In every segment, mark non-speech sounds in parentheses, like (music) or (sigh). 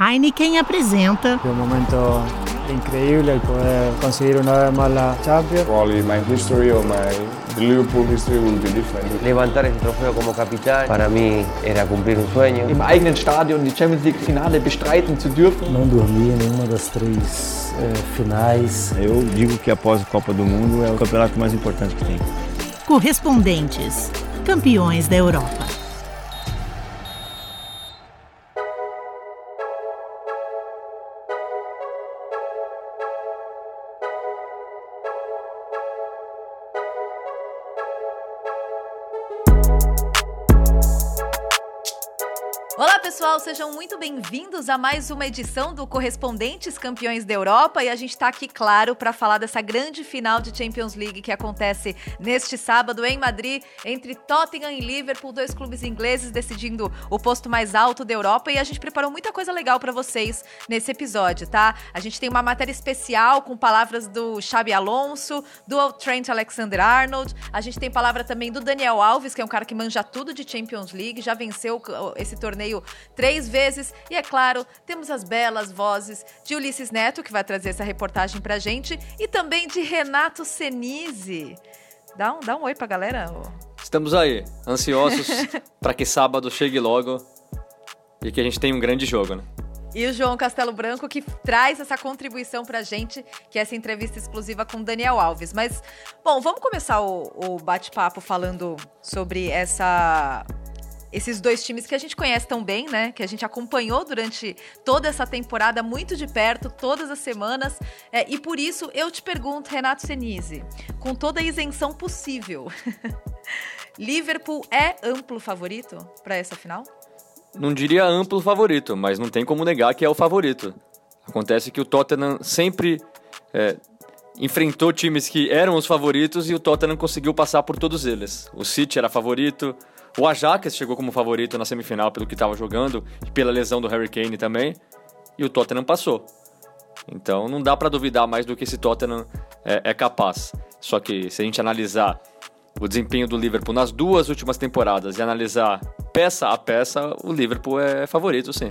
Heineken apresenta. É um momento incrível poder conseguir uma vez mais a Champions. Probably my history or my the Liverpool history will be different. Levantar ese trofeo como capitán para mí era cumplir un sueño. Im eigenen Stadion die Champions League Finale bestreiten zu dürfen. Não dormir nenhuma das três eh, finais. Eu digo que após a Copa do Mundo é o campeonato mais importante que tem. Correspondentes, campeões da Europa. Pessoal, sejam muito bem-vindos a mais uma edição do Correspondentes Campeões da Europa. E a gente está aqui, claro, para falar dessa grande final de Champions League que acontece neste sábado em Madrid entre Tottenham e Liverpool, dois clubes ingleses decidindo o posto mais alto da Europa. E a gente preparou muita coisa legal para vocês nesse episódio, tá? A gente tem uma matéria especial com palavras do Xabi Alonso, do Trent Alexander-Arnold, a gente tem palavra também do Daniel Alves, que é um cara que manja tudo de Champions League, já venceu esse torneio três vezes. E é claro, temos as belas vozes de Ulisses Neto, que vai trazer essa reportagem pra gente, e também de Renato Senise. Dá um, dá um oi pra galera. Estamos aí, ansiosos (laughs) para que sábado chegue logo e que a gente tenha um grande jogo, né? E o João Castelo Branco que traz essa contribuição pra gente, que é essa entrevista exclusiva com Daniel Alves. Mas, bom, vamos começar o, o bate-papo falando sobre essa esses dois times que a gente conhece tão bem, né? Que a gente acompanhou durante toda essa temporada muito de perto, todas as semanas. É, e por isso eu te pergunto, Renato Senise, com toda a isenção possível, (laughs) Liverpool é amplo favorito para essa final? Não diria amplo favorito, mas não tem como negar que é o favorito. Acontece que o Tottenham sempre é, enfrentou times que eram os favoritos e o Tottenham conseguiu passar por todos eles. O City era favorito, o Ajax chegou como favorito na semifinal pelo que estava jogando e pela lesão do Harry Kane também. E o Tottenham passou. Então não dá para duvidar mais do que esse Tottenham é, é capaz. Só que se a gente analisar o desempenho do Liverpool nas duas últimas temporadas e analisar peça a peça, o Liverpool é favorito, sim.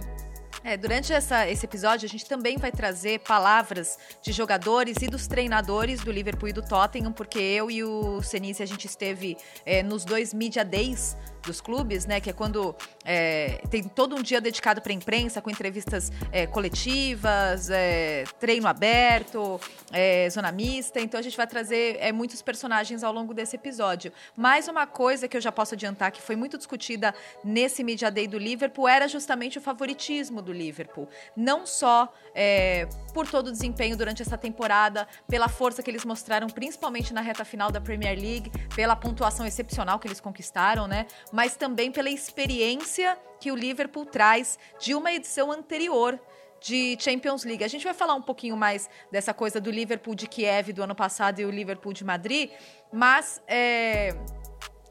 É, durante essa, esse episódio, a gente também vai trazer palavras de jogadores e dos treinadores do Liverpool e do Tottenham, porque eu e o Senise, a gente esteve é, nos dois Media Days dos clubes, né? Que é quando é, tem todo um dia dedicado para a imprensa, com entrevistas é, coletivas, é, treino aberto, é, zona mista. Então a gente vai trazer é, muitos personagens ao longo desse episódio. Mais uma coisa que eu já posso adiantar que foi muito discutida nesse Media Day do Liverpool era justamente o favoritismo do Liverpool. Não só é, por todo o desempenho durante essa temporada, pela força que eles mostraram, principalmente na reta final da Premier League, pela pontuação excepcional que eles conquistaram, né? Mas também pela experiência que o Liverpool traz de uma edição anterior de Champions League. A gente vai falar um pouquinho mais dessa coisa do Liverpool de Kiev do ano passado e o Liverpool de Madrid, mas é,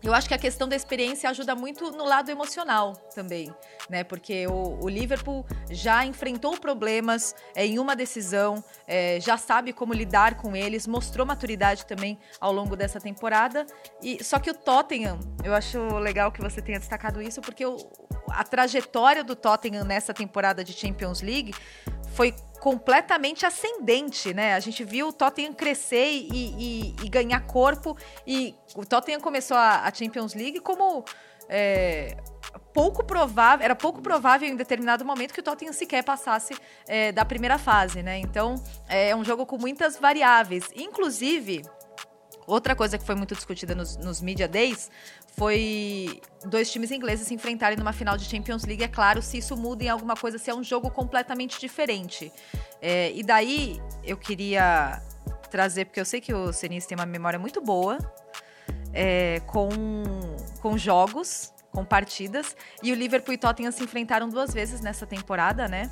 eu acho que a questão da experiência ajuda muito no lado emocional também, né? Porque o, o Liverpool já enfrentou problemas é, em uma decisão, é, já sabe como lidar com eles, mostrou maturidade também ao longo dessa temporada. E só que o Tottenham, eu acho legal que você tenha destacado isso, porque o, a trajetória do Tottenham nessa temporada de Champions League foi completamente ascendente, né? A gente viu o Tottenham crescer e, e, e ganhar corpo e o Tottenham começou a, a Champions League como é, pouco provável, era pouco provável em determinado momento que o Tottenham sequer passasse é, da primeira fase, né? Então é um jogo com muitas variáveis, inclusive Outra coisa que foi muito discutida nos, nos Media Days foi dois times ingleses se enfrentarem numa final de Champions League. É claro, se isso muda em alguma coisa, se é um jogo completamente diferente. É, e daí eu queria trazer, porque eu sei que o Senis tem uma memória muito boa é, com, com jogos, com partidas. E o Liverpool e Tottenham se enfrentaram duas vezes nessa temporada, né?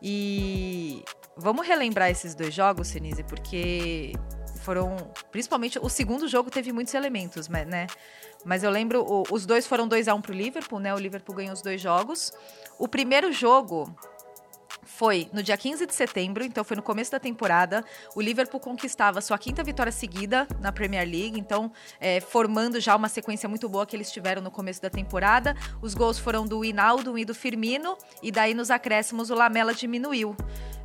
E vamos relembrar esses dois jogos, Senise, porque foram. Principalmente o segundo jogo teve muitos elementos, né? Mas eu lembro, o, os dois foram 2 a 1 um pro Liverpool, né? O Liverpool ganhou os dois jogos. O primeiro jogo foi no dia 15 de setembro, então foi no começo da temporada. O Liverpool conquistava sua quinta vitória seguida na Premier League, então é, formando já uma sequência muito boa que eles tiveram no começo da temporada. Os gols foram do Hinaldo e do Firmino, e daí nos acréscimos o Lamela diminuiu.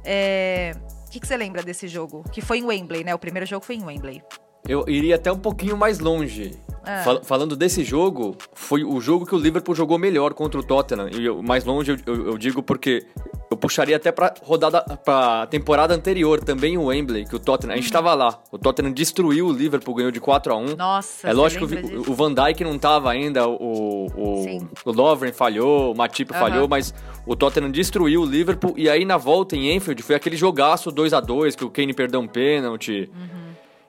É... O que, que você lembra desse jogo? Que foi em Wembley, né? O primeiro jogo foi em Wembley. Eu iria até um pouquinho mais longe. É. Fal- falando desse jogo, foi o jogo que o Liverpool jogou melhor contra o Tottenham. E eu- mais longe eu, eu- eu digo porque eu puxaria até pra rodada, pra temporada anterior também o Wembley, que o Tottenham. A gente tava lá. O Tottenham destruiu o Liverpool, ganhou de 4 a 1 Nossa, É lógico que o, o Van Dijk não tava ainda, o, o, Sim. o Lovren falhou, o Matip Aham. falhou, mas o Tottenham destruiu o Liverpool. E aí na volta em Enfield foi aquele jogaço 2 a 2 que o Kane perdeu um pênalti.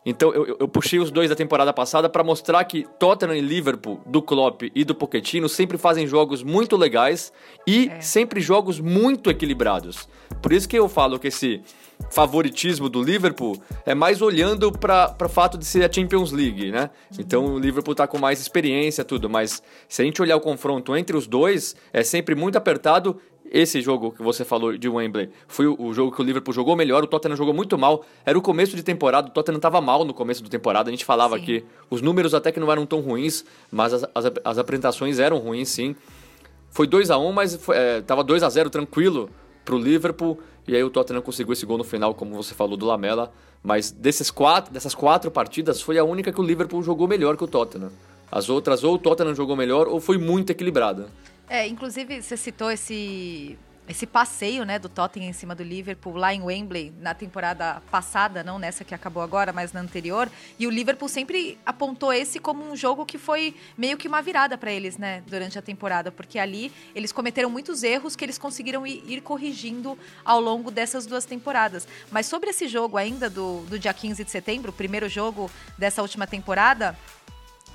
Então eu, eu- puxei os dois da temporada passada pra mostrar que Tottenham e Liverpool, do Klopp e do Pochettino, sempre fazem jogos muito legais e É. sempre jogos muito equilibrados. Por isso que eu falo que esse favoritismo do Liverpool é mais olhando para o fato de ser a Champions League, né? Então o Liverpool tá com mais experiência tudo, mas se a gente olhar o confronto entre os dois, é sempre muito apertado esse jogo que você falou de Wembley foi o, o jogo que o Liverpool jogou melhor, o Tottenham jogou muito mal. Era o começo de temporada, o Tottenham estava mal no começo da temporada. A gente falava Sim. que os números até que não eram tão ruins, mas as, as, as apresentações eram ruins, sim. Foi 2 a 1 mas foi, é, tava 2 a 0 tranquilo pro Liverpool. E aí o Tottenham conseguiu esse gol no final, como você falou, do Lamela. Mas desses quatro, dessas quatro partidas, foi a única que o Liverpool jogou melhor que o Tottenham. As outras, ou o Tottenham jogou melhor, ou foi muito equilibrada. É, inclusive você citou esse esse passeio, né, do Tottenham em cima do Liverpool lá em Wembley na temporada passada, não nessa que acabou agora, mas na anterior. E o Liverpool sempre apontou esse como um jogo que foi meio que uma virada para eles, né, durante a temporada, porque ali eles cometeram muitos erros que eles conseguiram ir, corrigindo ao longo dessas duas temporadas. Mas sobre esse jogo ainda do, do dia 15 de setembro, o primeiro jogo dessa última temporada,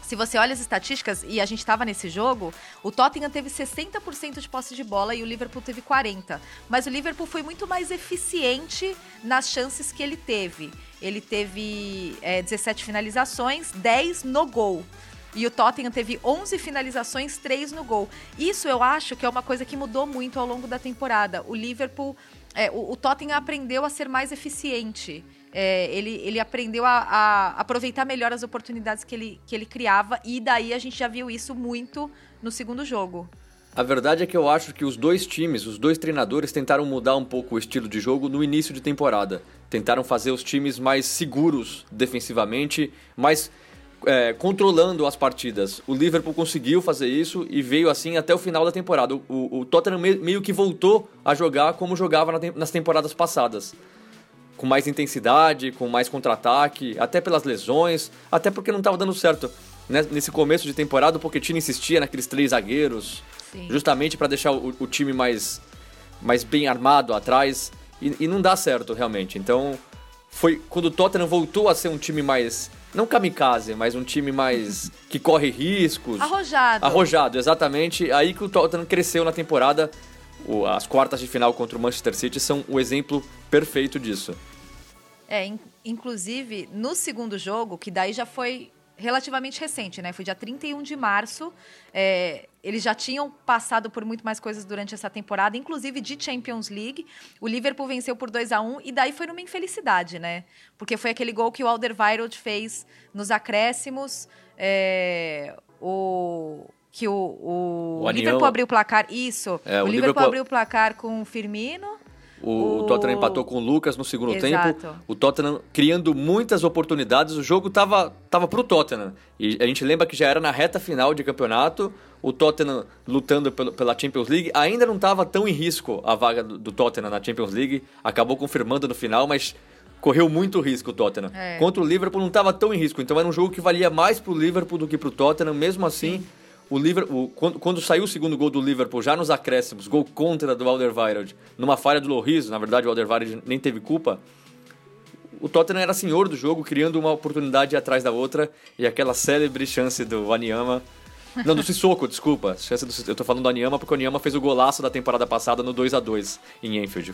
se você olha as estatísticas, e a gente estava nesse jogo, o Tottenham teve 60% de posse de bola e o Liverpool teve 40%. Mas o Liverpool foi muito mais eficiente nas chances que ele teve. Ele teve é, 17 finalizações, 10 no gol. E o Tottenham teve 11 finalizações, 3 no gol. Isso eu acho que é uma coisa que mudou muito ao longo da temporada. O Liverpool, é, o, o Tottenham aprendeu a ser mais eficiente. É, ele, ele aprendeu a, a aproveitar melhor as oportunidades que ele, que ele criava. E daí a gente já viu isso muito no segundo jogo. A verdade é que eu acho que os dois times, os dois treinadores tentaram mudar um pouco o estilo de jogo no início de temporada. Tentaram fazer os times mais seguros defensivamente, mais é, controlando as partidas. O Liverpool conseguiu fazer isso e veio assim até o final da temporada. O, o Tottenham me- meio que voltou a jogar como jogava nas temporadas passadas. Com mais intensidade, com mais contra-ataque, até pelas lesões, até porque não estava dando certo. Né? Nesse começo de temporada, o Pochettino insistia naqueles três zagueiros, Sim. justamente para deixar o, o time mais, mais bem armado atrás e, e não dá certo realmente. Então foi quando o Tottenham voltou a ser um time mais não kamikaze, mas um time mais (laughs) que corre riscos, Arrojado. arrojado, exatamente. Aí que o Tottenham cresceu na temporada. As quartas de final contra o Manchester City são o exemplo perfeito disso. É, in- inclusive, no segundo jogo, que daí já foi relativamente recente, né? Foi dia 31 de março. é, eles já tinham passado por muito mais coisas durante essa temporada, inclusive de Champions League. O Liverpool venceu por 2 a 1 e daí foi numa infelicidade, né? Porque foi aquele gol que o Alderweireld fez nos acréscimos. é, o que o, o, O Anião- Liverpool abriu o placar. Isso. É, o, o Liverpool, Liverpool- abriu o placar com o Firmino. O, O- Tottenham empatou com o Lucas no segundo Exato. tempo. O Tottenham criando muitas oportunidades. O jogo tava, tava pro Tottenham. E a gente lembra que já era na reta final de campeonato. O Tottenham lutando pela Champions League. Ainda não estava tão em risco a vaga do, Tottenham na Champions League. Acabou confirmando no final, mas correu muito risco o Tottenham. É. Contra o Liverpool não estava tão em risco. Então era um jogo que valia mais pro Liverpool do que pro Tottenham. Mesmo assim, o Liverpool, quando, quando saiu o segundo gol do Liverpool, já nos acréscimos, gol contra do Alderweireld, numa falha do Lloris, na verdade o Alderweireld nem teve culpa. O Tottenham era senhor do jogo, criando uma oportunidade atrás da outra, e aquela célebre chance do Wanyama. Não, do Sissoko, desculpa. Chance do, eu tô falando do Anyama porque o Anyama fez o golaço da temporada passada no 2 a 2 em Enfield.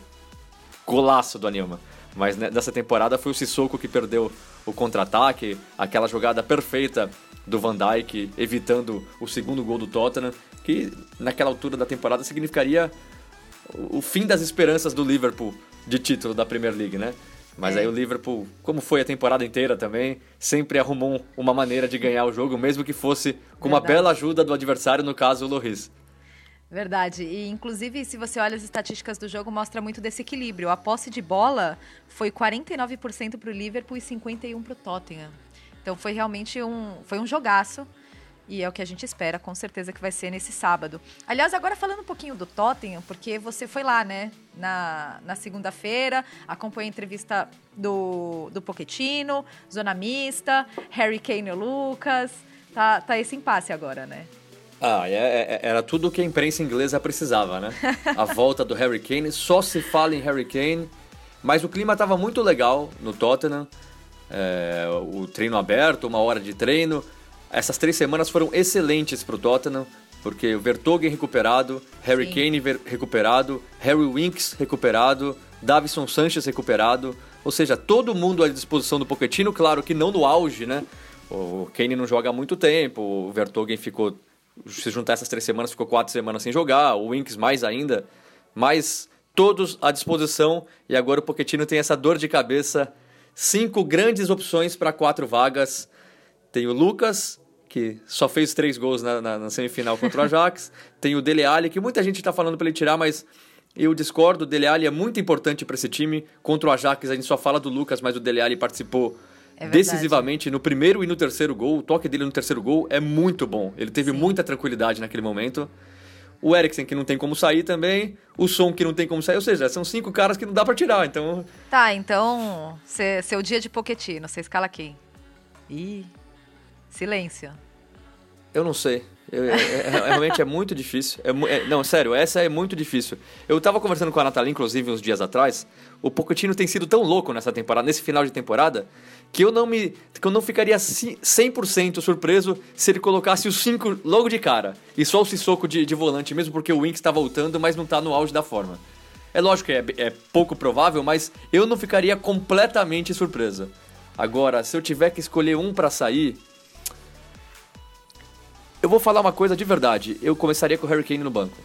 Golaço do Anyama. Mas né, nessa temporada foi o Sissoko que perdeu o contra-ataque, aquela jogada perfeita do Van Dijk, evitando o segundo gol do Tottenham, que naquela altura da temporada significaria o fim das esperanças do Liverpool de título da Premier League, né? Mas É. aí o Liverpool, como foi a temporada inteira também, sempre arrumou uma maneira de ganhar o jogo, mesmo que fosse com uma Verdade. bela ajuda do adversário, no caso o Loris. Verdade. E, inclusive, se você olha as estatísticas do jogo, mostra muito desse equilíbrio. A posse de bola foi 49% para o Liverpool e 51% para o Tottenham. Então, foi realmente um, foi um jogaço. E é o que a gente espera, com certeza, que vai ser nesse sábado. Aliás, agora falando um pouquinho do Tottenham, porque você foi lá, né, na, na segunda-feira, acompanhou a entrevista do, do Pochettino, Zona Mista, Harry Kane e o Lucas. Tá, tá esse impasse agora, né? Ah, é- é- era tudo o que a imprensa inglesa precisava, né? A (laughs) volta do Harry Kane, só se fala em Harry Kane, mas o clima estava muito legal no Tottenham. É, o treino aberto, uma hora de treino. Essas três semanas foram excelentes para o Tottenham, porque o Vertonghen recuperado, Harry Sim. Kane recuperado, Harry Winks recuperado, Davison Sanchez recuperado. Ou seja, todo mundo à disposição do Pochettino, claro que não no auge, né? O Kane não joga há muito tempo, o Vertonghen ficou, se juntar essas três semanas, ficou quatro semanas sem jogar, o Winks mais ainda, mas todos à disposição. E agora o Pochettino tem essa dor de cabeça, cinco grandes opções para quatro vagas, tem o Lucas, que só fez três gols na, na- na semifinal contra o Ajax, (laughs) tem o Dele Alli, que muita gente está falando para ele tirar, mas eu discordo, o Dele Alli é muito importante para esse time, contra o Ajax a gente só fala do Lucas, mas o Dele Alli participou É verdade. decisivamente no primeiro e no terceiro gol. O toque dele no terceiro gol é muito bom. Ele teve muita tranquilidade naquele momento. O Eriksen, que não tem como sair também. O Son, que não tem como sair. Ou seja, são cinco caras que não dá pra tirar. Então, Tá, então, cê- seu dia de Poquetino, você escala quem? Ih, silêncio. eu não sei. É- é- é- realmente é muito difícil. É não, sério, essa é muito difícil. Eu tava conversando com a Nathalie, inclusive, uns dias atrás. O Pochettino tem sido tão louco nessa temporada, nesse final de temporada, que eu não me. que eu não ficaria ci- 100% surpreso se ele colocasse os cinco logo de cara. E só o Sissoko de, de volante, mesmo porque o Winks tá voltando, mas não tá no auge da forma. É lógico que é, é pouco provável, mas eu não ficaria completamente surpreso. Agora, se eu tiver que escolher um pra sair, eu vou falar uma coisa de verdade. Eu começaria com o Harry Kane no banco.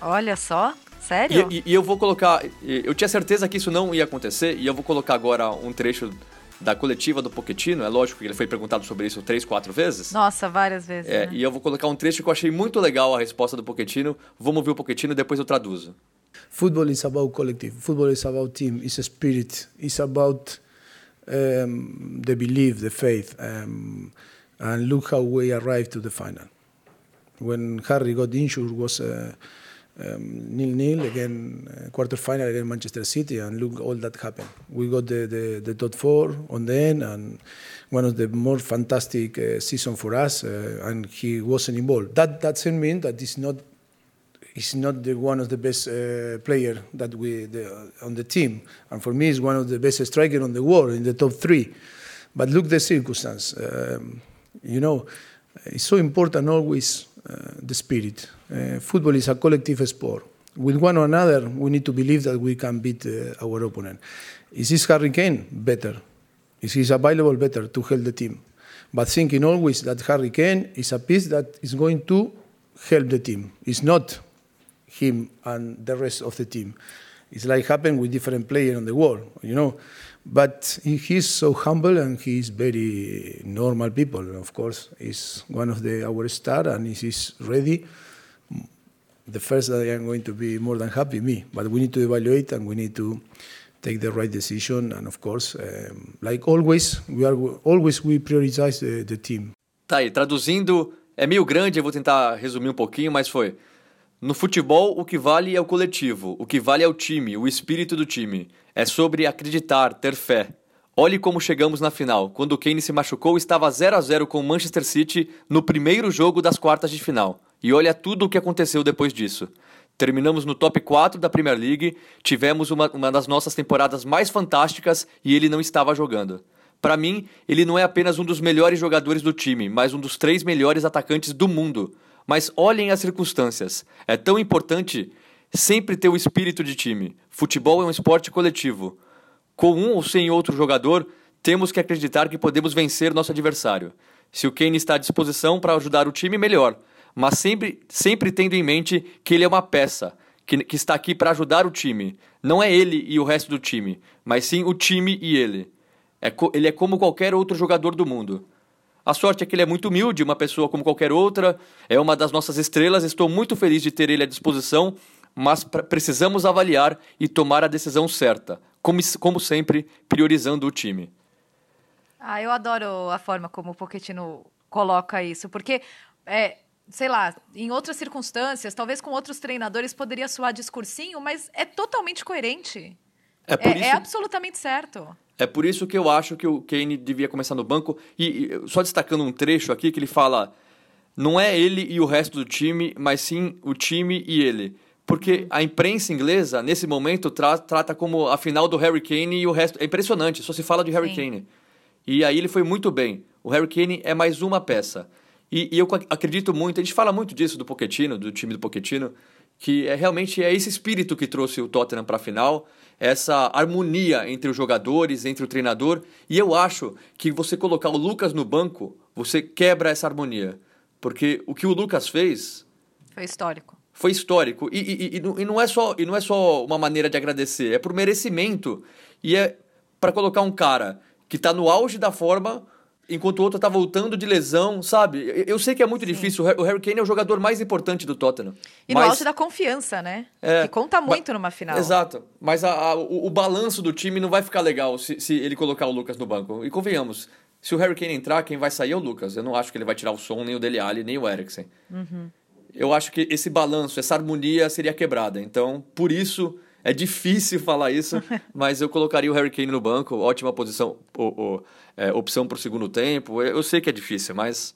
Olha só, sério? E, e- e eu vou colocar. Eu tinha certeza que isso não ia acontecer, e eu vou colocar agora um trecho da coletiva do Pochettino. É lógico que ele foi perguntado sobre isso três, quatro vezes. Nossa, várias vezes. É, né? e eu vou colocar um trecho que eu achei muito legal a resposta do Pochettino. Vamos ouvir o Pochettino e depois eu traduzo. Football is about collective. Football is about team. It's a spirit. It's about um, the belief, the faith. Um, and look how we arrived to the final. When Harry got injured, was uh, um, nil nil again, uh, quarter final against Manchester City, and look all that happened. We got the, the, the top four on the end, and one of the more fantastic uh, season for us, uh, and he wasn't involved. That doesn't mean that it's not he's not the one of the best uh, player that we the, on the team, and for me, he's one of the best striker on the world in the top three. But look the circumstance. Um, you know, it's so important always uh, the spirit. Uh, football is a collective sport. With one or another, we need to believe that we can beat uh, our opponent. Is this Harry Kane? Better. Is he available? Better to help the team. But thinking always that Harry Kane is a piece that is going to help the team. It's not him and the rest of the team. It's like happened with different players on the world, you know. But he- he's so humble and he's very normal people. Of course, he's one of the our star and if he's ready. The first that I am going to be more than happy, me. But we need to evaluate and we need to take the right decision. And of course, um, like always, we are always we prioritize the, the team. Tá aí, traduzindo, é meio grande, eu vou tentar resumir um pouquinho, mas foi. No futebol, o que vale é o coletivo, o que vale é o time, o espírito do time. É sobre acreditar, ter fé. Olhe como chegamos na final. Quando o Kane se machucou, estava 0 a 0 com o Manchester City no primeiro jogo das quartas de final. E olha tudo o que aconteceu depois disso. Terminamos no top 4 da Premier League, tivemos uma, uma das nossas temporadas mais fantásticas e ele não estava jogando. Para mim, ele não é apenas um dos melhores jogadores do time, mas um dos três melhores atacantes do mundo. Mas olhem as circunstâncias. É tão importante sempre ter o espírito de time. Futebol é um esporte coletivo. Com um ou sem outro jogador, temos que acreditar que podemos vencer nosso adversário. Se o Kane está à disposição para ajudar o time, melhor. Mas sempre, sempre tendo em mente que ele é uma peça, que, que está aqui para ajudar o time. Não é ele e o resto do time, mas sim o time e ele. É, ele é como qualquer outro jogador do mundo. A sorte é que ele é muito humilde, uma pessoa como qualquer outra, é uma das nossas estrelas. Estou muito feliz de ter ele à disposição, mas precisamos avaliar e tomar a decisão certa, como, como sempre, priorizando o time. Ah, eu adoro a forma como o Pochettino coloca isso, porque é, sei lá, em outras circunstâncias, talvez com outros treinadores poderia soar discursinho, mas é totalmente coerente. É, é, isso... é, absolutamente certo. É por isso que eu acho que o Kane devia começar no banco. E, e, só destacando um trecho aqui que ele fala: não é ele e o resto do time, mas sim o time e ele. Porque a imprensa inglesa, nesse momento, tra trata como a final do Harry Kane e o resto. É impressionante, só se fala de Harry sim. Kane. E aí ele foi muito bem. O Harry Kane é mais uma peça. E, e, eu acredito muito, a gente fala muito disso do Pochettino, do time do Pochettino, que é realmente é esse espírito que trouxe o Tottenham para a final, essa harmonia entre os jogadores, entre o treinador, e eu acho que você colocar o Lucas no banco, você quebra essa harmonia, porque o que o Lucas fez foi histórico. Foi histórico e, e, e, e não é só e não é só uma maneira de agradecer, é por merecimento e é para colocar um cara que está no auge da forma enquanto o outro tá voltando de lesão, sabe? Eu sei que é muito Sim. difícil. O Harry Kane é o jogador mais importante do Tottenham. E mas... no auge da confiança, né? É, que conta muito mas... numa final. Exato. Mas a, a, o, o, balanço do time não vai ficar legal se, se ele colocar o Lucas no banco. E convenhamos, se o Harry Kane entrar, quem vai sair é o Lucas. Eu não acho que ele vai tirar o som, nem o Dele Alli, nem o Eriksen. Uhum. Eu acho que esse balanço, essa harmonia seria quebrada. Então, por isso é difícil falar isso, (laughs) mas eu colocaria o Harry Kane no banco, ótima posição, é, opção para o segundo tempo. Eu sei que é difícil, mas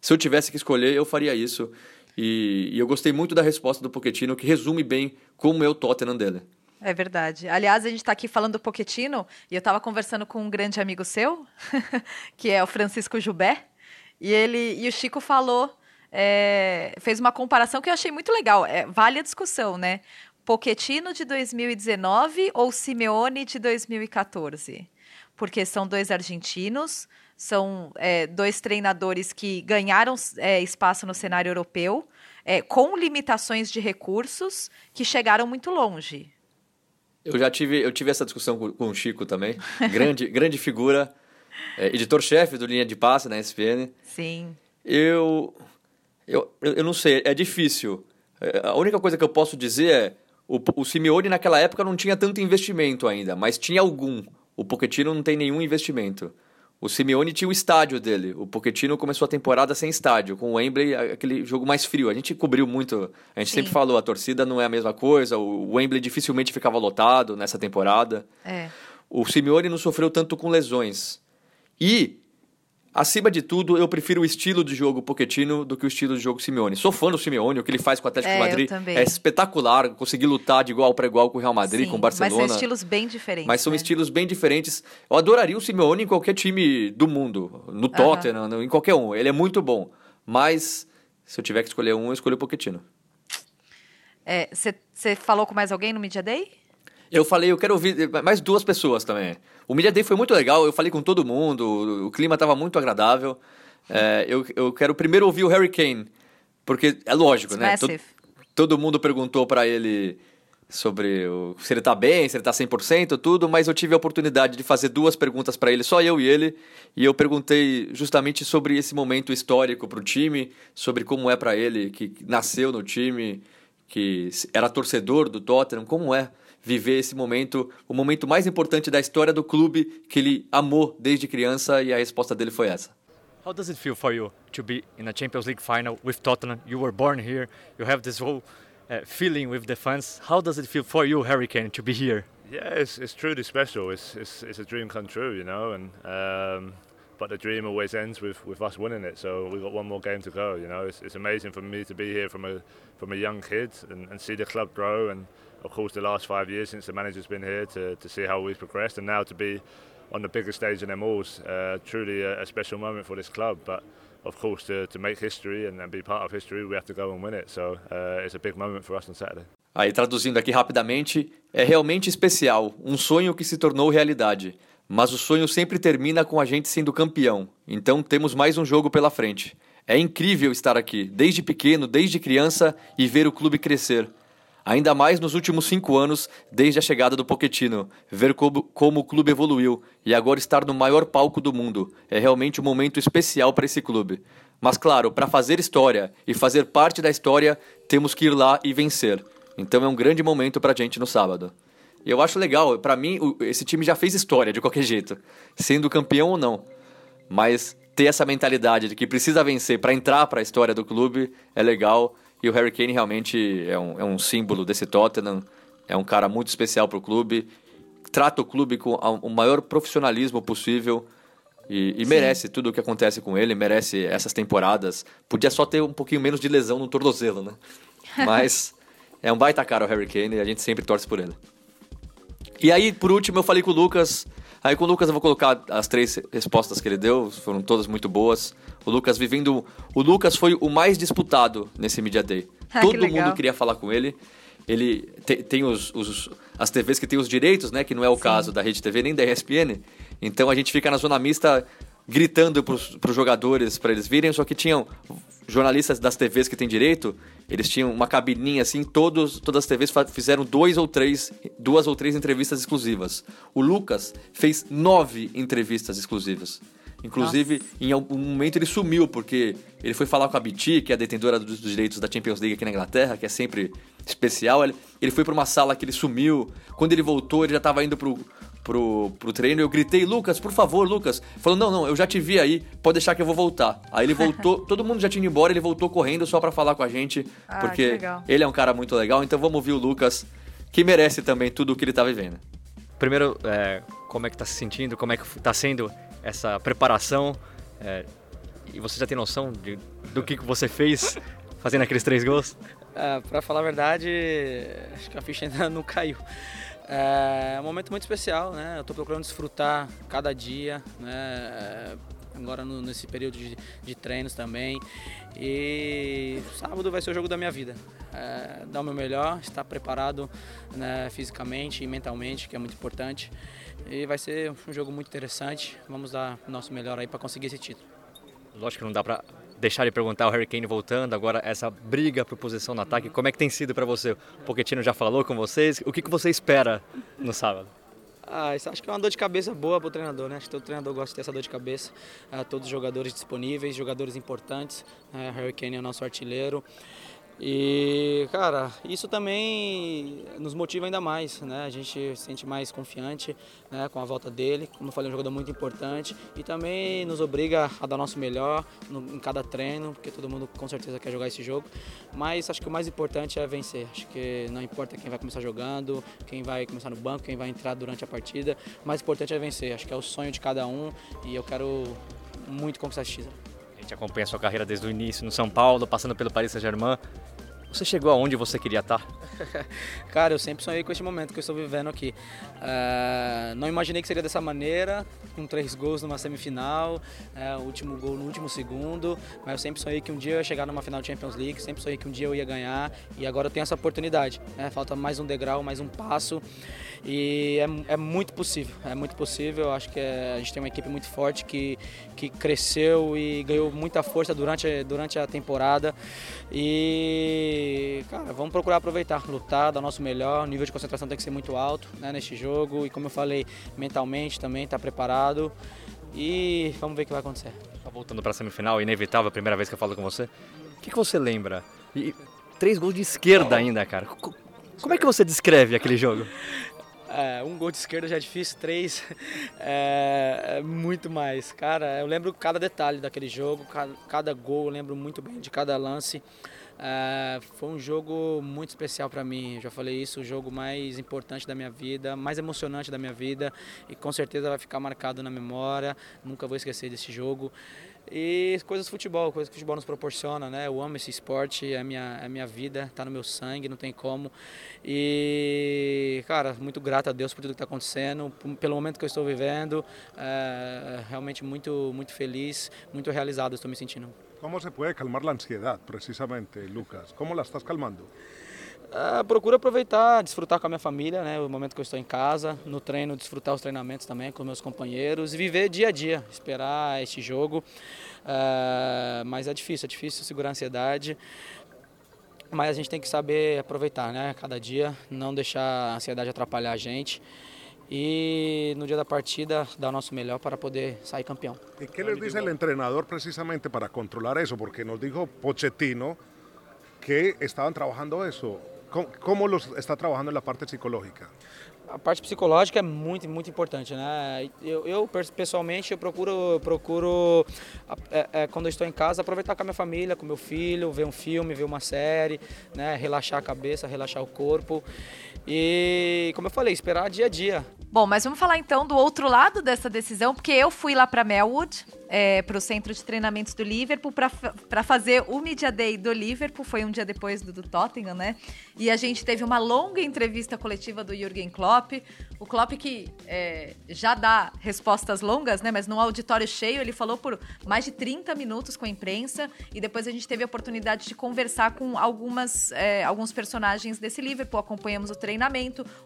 se eu tivesse que escolher, eu faria isso. E, e eu gostei muito da resposta do Pochettino, que resume bem como é o Tottenham dele. É verdade. Aliás, a gente está aqui falando do Pochettino e eu estava conversando com um grande amigo seu, (laughs) que é o Francisco Jubé, e ele e o Chico falou, é, fez uma comparação que eu achei muito legal. É, vale a discussão, né? Pochettino de 2019 ou Simeone de 2014? Porque são dois argentinos, são é, dois treinadores que ganharam é, espaço no cenário europeu, é, com limitações de recursos, que chegaram muito longe. Eu já tive, eu tive essa discussão com, com o Chico também, grande, (laughs) grande figura, é, editor-chefe do Linha de Passe na ESPN. Sim. Eu, eu, eu não sei, é difícil. É, a única coisa que eu posso dizer é o, o Simeone naquela época não tinha tanto investimento ainda, mas tinha algum. O Pochettino não tem nenhum investimento. O Simeone tinha o estádio dele. O Pochettino começou a temporada sem estádio, com o Wembley, aquele jogo mais frio. A gente cobriu muito, a gente Sim. sempre falou, a torcida não é a mesma coisa, o Wembley dificilmente ficava lotado nessa temporada. É. O Simeone não sofreu tanto com lesões. E Acima de tudo, eu prefiro o estilo de jogo Pochettino do que o estilo de jogo Simeone. Sou fã do Simeone, o que ele faz com o Atlético é, de Madrid é espetacular. Conseguir lutar de igual para igual com o Real Madrid, Sim, com o Barcelona. Mas são estilos bem diferentes. Mas são né? estilos bem diferentes. Eu adoraria o Simeone em qualquer time do mundo, no Tottenham, uhum. em qualquer um. Ele é muito bom. Mas se eu tiver que escolher um, eu escolho o Pochettino. Você é, falou com mais alguém no Media Day? Eu falei, eu quero ouvir mais duas pessoas também. O Media Day foi muito legal, eu falei com todo mundo, o clima estava muito agradável. É, eu, eu quero primeiro ouvir o Harry Kane, porque é lógico, It's né? Todo, todo mundo perguntou para ele sobre o, se ele tá bem, se ele tá 100%, tudo, mas eu tive a oportunidade de fazer duas perguntas para ele, só eu e ele, e eu perguntei justamente sobre esse momento histórico para o time, sobre como é para ele que nasceu no time, que era torcedor do Tottenham, como é viver esse momento, o momento mais importante da história do clube que ele amou desde criança e a resposta dele foi essa. How does it feel for you to be in a Champions League final with Tottenham? You were born here. You have this whole uh, feeling with the fans. How does it feel for you, Hurricane, to be here? Yeah, it's, it's truly special. It's, it's, it's a dream come true, you know, and um, but the dream always ends with, with us winning it. So we've got one more game to go. You know, it's, it's amazing for me to be here from a from a young kid and, and see the club grow and of course, the last five years since the manager's been here to, to see how we've progressed, and now to be on the biggest stage in them all, uh, truly a, a, special moment for this club. But of course, to, to make history and, and, be part of history, we have to go and win it. So uh, it's a big moment for us on Saturday. Aí, traduzindo aqui rapidamente, é realmente especial, um sonho que se tornou realidade. Mas o sonho sempre termina com a gente sendo campeão, então temos mais um jogo pela frente. É incrível estar aqui, desde pequeno, desde criança, e ver o clube crescer. Ainda mais nos últimos cinco anos, desde a chegada do Pochettino. Ver como, como o clube evoluiu e agora estar no maior palco do mundo é realmente um momento especial para esse clube. Mas claro, para fazer história e fazer parte da história, temos que ir lá e vencer. Então é um grande momento para a gente no sábado. E eu acho legal, para mim, esse time já fez história de qualquer jeito, sendo campeão ou não. Mas ter essa mentalidade de que precisa vencer para entrar para a história do clube é legal. E o Harry Kane realmente é um, é um símbolo desse Tottenham, é um cara muito especial para o clube, trata o clube com o maior profissionalismo possível e, e merece tudo o que acontece com ele, merece essas temporadas. Podia só ter um pouquinho menos de lesão no tornozelo, né? (laughs) Mas é um baita cara o Harry Kane e a gente sempre torce por ele. E aí, por último, eu falei com o Lucas. Aí com o Lucas eu vou colocar as três respostas que ele deu, foram todas muito boas. O Lucas vivendo. O Lucas foi o mais disputado nesse Media Day. Ah, Todo mundo queria falar com ele. Ele te, tem os, os, as TVs que tem os direitos, né? Que não é o Sim. caso da Rede TV nem da ESPN. Então a gente fica na zona mista gritando para os jogadores para eles virem, só que tinham jornalistas das TVs que têm direito, eles tinham uma cabininha assim, todos, todas as TVs fizeram dois ou três, duas ou três entrevistas exclusivas. O Lucas fez nove entrevistas exclusivas. Inclusive, Nossa. em algum momento ele sumiu, porque ele foi falar com a BT, que é a detentora dos direitos da Champions League aqui na Inglaterra, que é sempre especial. Ele, ele foi para uma sala que ele sumiu. Quando ele voltou, ele já estava indo pro, pro, pro treino. Eu gritei, Lucas, por favor, Lucas. Falou, não, não, eu já te vi aí, pode deixar que eu vou voltar. Aí ele voltou, (laughs) todo mundo já tinha ido embora, ele voltou correndo só para falar com a gente, ah, porque ele é um cara muito legal. Então vamos ouvir o Lucas, que merece também tudo o que ele tá vivendo. Primeiro, é, como é que tá se sentindo? Como é que tá sendo essa preparação? É, e você já tem noção de, do que, que você fez fazendo aqueles três gols? É, para falar a verdade, acho que a ficha ainda não caiu. É um momento muito especial, né? Eu estou procurando desfrutar cada dia, né? Agora no, nesse período de, de, treinos também. E sábado vai ser o jogo da minha vida. É, dar o meu melhor, estar preparado né, fisicamente e mentalmente, que é muito importante. E vai ser um jogo muito interessante. Vamos dar o nosso melhor aí para conseguir esse título. Lógico que não dá para deixar de perguntar o Harry Kane voltando, agora essa briga por posição no ataque, como é que tem sido para você? O Pochettino já falou com vocês, o que, que você espera no sábado? Ah, isso acho que é uma dor de cabeça boa para o treinador, né? Acho que todo treinador gosta de ter essa dor de cabeça. Ah, todos os jogadores disponíveis, jogadores importantes. Ah, Harry Kane é o nosso artilheiro. E, cara, isso também nos motiva ainda mais, né? A gente se sente mais confiante né, com a volta dele, como eu falei, um jogador muito importante e também nos obriga a dar nosso melhor no, em cada treino, porque todo mundo com certeza quer jogar esse jogo. Mas acho que o mais importante é vencer. Acho que não importa quem vai começar jogando, quem vai começar no banco, quem vai entrar durante a partida, o mais importante é vencer. Acho que é o sonho de cada um e eu quero muito conquistar esse título. A gente acompanha a sua carreira desde o início no São Paulo, passando pelo Paris Saint-Germain. Você chegou aonde você queria estar? (laughs) Cara, eu sempre sonhei com este momento que eu estou vivendo aqui. Uh, não imaginei que seria dessa maneira, com três gols numa semifinal, uh, último gol no último segundo, mas eu sempre sonhei que um dia eu ia chegar numa final de Champions League, sempre sonhei que um dia eu ia ganhar e agora eu tenho essa oportunidade. Né? Falta mais um degrau, mais um passo e é, é muito possível, é muito possível. Eu acho que é, a gente tem uma equipe muito forte que, que cresceu e ganhou muita força durante, durante a temporada e cara, vamos procurar aproveitar, lutar, dar o nosso melhor. O nível de concentração tem que ser muito alto né, neste jogo. E como eu falei, mentalmente também estar tá preparado. E vamos ver o que vai acontecer. Voltando para a semifinal, inevitável, a primeira vez que eu falo com você. O que, que você lembra? E três gols de esquerda ainda, cara. Como é que você descreve aquele jogo? (laughs) É, um gol de esquerda já é difícil, três (laughs) é, é, muito mais. Cara, eu lembro cada detalhe daquele jogo, cada, cada gol, eu lembro muito bem de cada lance. Uh, foi um jogo muito especial para mim. Eu já falei isso, o jogo mais importante da minha vida, mais emocionante da minha vida e com certeza vai ficar marcado na memória. Nunca vou esquecer desse jogo. E coisas do futebol, coisas que o futebol nos proporciona, né? Eu amo esse esporte, é a minha, é minha vida, está no meu sangue, não tem como. E, cara, muito grato a Deus por tudo que está acontecendo, pelo momento que eu estou vivendo. É, realmente muito, muito feliz, muito realizado estou me sentindo. ¿Cómo se puede calmar la ansiedad, precisamente, Lucas? ¿Cómo la estás calmando? Uh, procuro aproveitar, desfrutar com a minha família, né, o momento que eu estou em casa, no treino, desfrutar os treinamentos também com meus companheiros e viver dia a dia, esperar este jogo. Uh, mas é difícil, é difícil segurar a ansiedade. mas a gente tem que saber aproveitar, né? Cada dia, não deixar a ansiedade atrapalhar a gente e no dia da partida dar o nosso melhor para poder sair campeão. ¿Y qué les dice el entrenador precisamente para controlar eso? Porque nos dijo Pochettino que estaban trabajando eso. ¿Cómo, cómo los está trabajando en la parte psicológica? A parte psicológica é muito, muito importante, né? Eu, eu pessoalmente eu procuro, procuro é, é, quando estou em casa aproveitar com a minha família, com meu filho, ver um filme, ver uma série, né? Relaxar a cabeça, relaxar o corpo e, como eu falei, esperar dia a dia. Bom, mas vamos falar então do outro lado dessa decisão, porque eu fui lá para Melwood, é, para o centro de treinamentos do Liverpool, para fazer o Media Day do Liverpool. Foi um dia depois do, do Tottenham, né? E a gente teve uma longa entrevista coletiva do Jürgen Klopp. O Klopp que é, já dá respostas longas, né? Mas num auditório cheio, ele falou por mais de 30 minutos com a imprensa. E depois a gente teve a oportunidade de conversar com algumas, é, alguns personagens desse Liverpool. Acompanhamos o treinamento.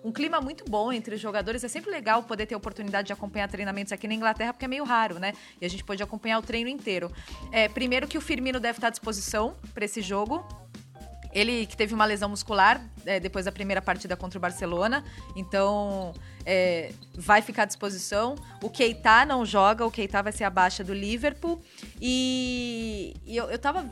Um clima muito bom entre os jogadores. É sempre legal poder ter a oportunidade de acompanhar treinamentos aqui na Inglaterra, porque é meio raro, né? E a gente pôde acompanhar o treino inteiro. É, primeiro que o Firmino deve estar à disposição para esse jogo. Ele que teve uma lesão muscular é, depois da primeira partida contra o Barcelona, então é, vai ficar à disposição. O Keita não joga, o Keita vai ser a baixa do Liverpool. E, e eu, eu tava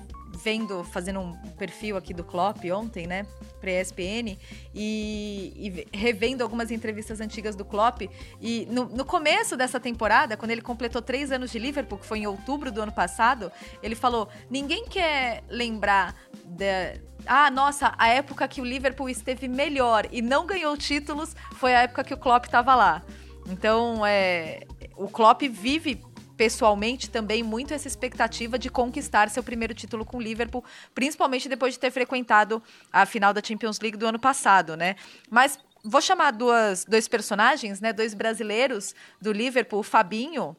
vendo, fazendo um perfil aqui do Klopp ontem, né, para ESPN, e, e, revendo algumas entrevistas antigas do Klopp. E no, no, começo dessa temporada, quando ele completou três anos de Liverpool, que foi em outubro do ano passado, ele falou: ninguém quer lembrar da. Ah, nossa, a época que o Liverpool esteve melhor e não ganhou títulos foi a época que o Klopp estava lá. Então, é, o Klopp vive pessoalmente também muito essa expectativa de conquistar seu primeiro título com o Liverpool, principalmente depois de ter frequentado a final da Champions League do ano passado, né? Mas vou chamar duas, dois personagens, né? Dois brasileiros do Liverpool, o Fabinho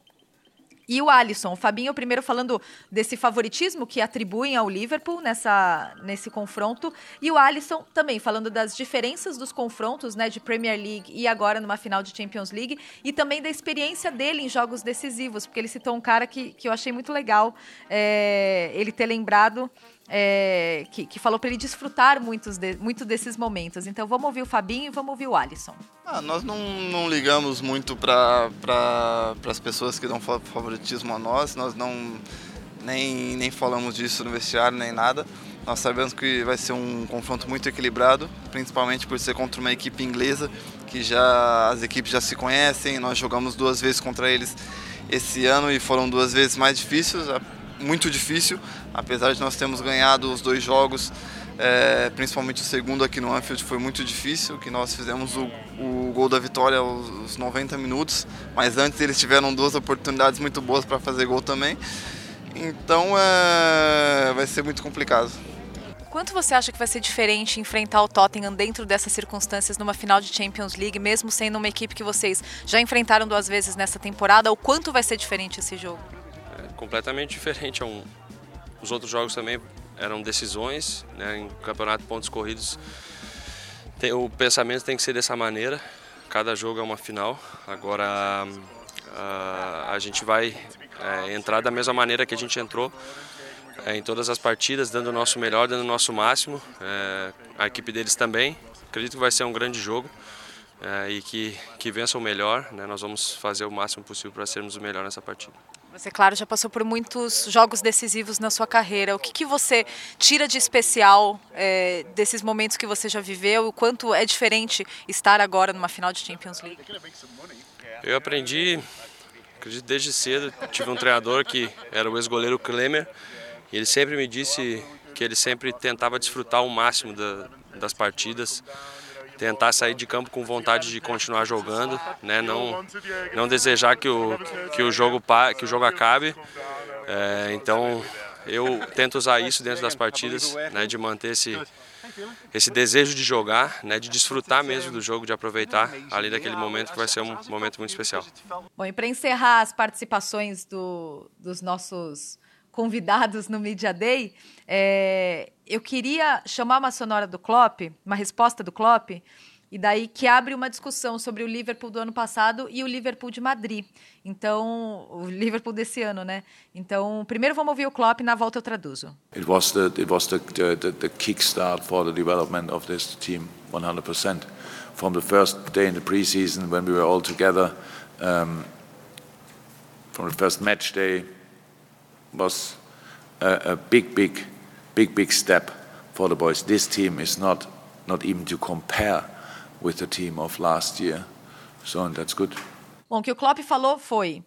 e o Alisson. O Fabinho primeiro falando desse favoritismo que atribuem ao Liverpool nessa, nesse confronto. E o Alisson também falando das diferenças dos confrontos né, de Premier League e agora numa final de Champions League. E também da experiência dele em jogos decisivos, porque ele citou um cara que, que eu achei muito legal é, ele ter lembrado é, que, que, falou para ele desfrutar muitos de, muito desses momentos. Então vamos ouvir o Fabinho e vamos ouvir o Alisson. Ah, nós não, não, ligamos muito para pra, as pessoas que dão favoritismo a nós, nós não nem, nem falamos disso no vestiário nem nada. Nós sabemos que vai ser um confronto muito equilibrado, principalmente por ser contra uma equipe inglesa, que já as equipes já se conhecem. Nós jogamos duas vezes contra eles esse ano e foram duas vezes mais difíceis muito difícil, apesar de nós termos ganhado os dois jogos, é, principalmente o segundo aqui no Anfield foi muito difícil, que nós fizemos o, o gol da vitória aos 90 minutos, mas antes eles tiveram duas oportunidades muito boas para fazer gol também, então é, vai ser muito complicado. Quanto você acha que vai ser diferente enfrentar o Tottenham dentro dessas circunstâncias numa final de Champions League, mesmo sendo uma equipe que vocês já enfrentaram duas vezes nessa temporada? O quanto vai ser diferente esse jogo? Completamente diferente. É um, os outros jogos também eram decisões, né? em campeonato pontos corridos. Tem, o pensamento tem que ser dessa maneira. Cada jogo é uma final. Agora a, a gente vai é, entrar da mesma maneira que a gente entrou é, em todas as partidas, dando o nosso melhor, dando o nosso máximo. É, a equipe deles também. Acredito que vai ser um grande jogo. É, e que, que vença o melhor, né? nós vamos fazer o máximo possível para sermos o melhor nessa partida. Você, claro, já passou por muitos jogos decisivos na sua carreira. O que, que você tira de especial é, desses momentos que você já viveu? O quanto é diferente estar agora numa final de Champions League? Eu aprendi, acredito, desde cedo. Tive um treinador que era o ex-goleiro Klemer. E ele sempre me disse que ele sempre tentava desfrutar o máximo da, das partidas tentar sair de campo com vontade de continuar jogando, né? não, não desejar que o, que o, jogo, que o jogo acabe. É, então eu tento usar isso dentro das partidas, né? de manter esse, esse desejo de jogar, né? de desfrutar mesmo do jogo, de aproveitar ali daquele momento que vai ser um momento muito especial. Bom, e para encerrar as participações do, dos nossos convidados no Media Day, é, eu queria chamar uma sonora do Klopp, uma resposta do Klopp, E daí que abre uma discussão sobre o Liverpool do ano passado e o Liverpool de Madrid. Então, o Liverpool desse ano, né? Então, primeiro vamos ouvir o Klopp, na volta eu traduzo. It was the it was the the, the, kickstart for the development of this team 100%. From the first day in the preseason when we were all together, um, from the first match day was a, a big, big, big, big step for the boys. This team is not not even to compare with the team of last year, so that's good. Bom, o que o Klopp falou foi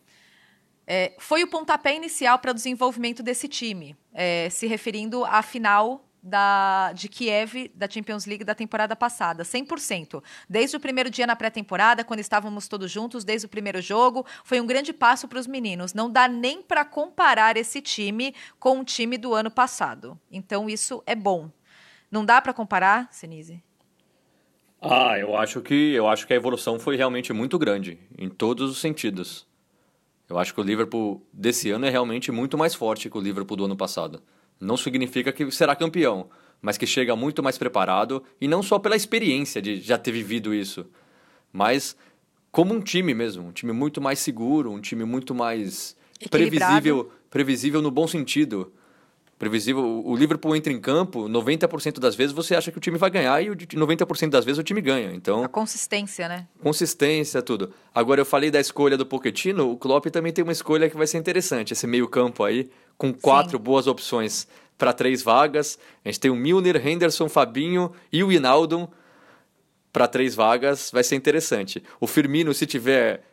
é, foi o pontapé inicial para o desenvolvimento desse time, é, se referindo à final da, de Kiev da Champions League da temporada passada, 100%. Desde o primeiro dia na pré-temporada, quando estávamos todos juntos, desde o primeiro jogo, foi um grande passo para os meninos. Não dá nem para comparar esse time com o time do ano passado. Então isso é bom. Não dá para comparar, Senise? Ah, eu acho que eu acho que a evolução foi realmente muito grande em todos os sentidos. Eu acho que o Liverpool desse ano é realmente muito mais forte que o Liverpool do ano passado. Não significa que será campeão, mas que chega muito mais preparado e não só pela experiência de já ter vivido isso, mas como um time mesmo, um time muito mais seguro, um time muito mais previsível, previsível no bom sentido previsível. O Liverpool entra em campo, 90% das vezes você acha que o time vai ganhar e 90% das vezes o time ganha. Então, a consistência, né? Consistência, tudo. Agora eu falei da escolha do Pochettino, o Klopp também tem uma escolha que vai ser interessante, esse meio-campo aí com quatro Sim. boas opções para três vagas. A gente tem o Milner, Henderson, Fabinho e o Inaldo para três vagas, vai ser interessante. O Firmino, se tiver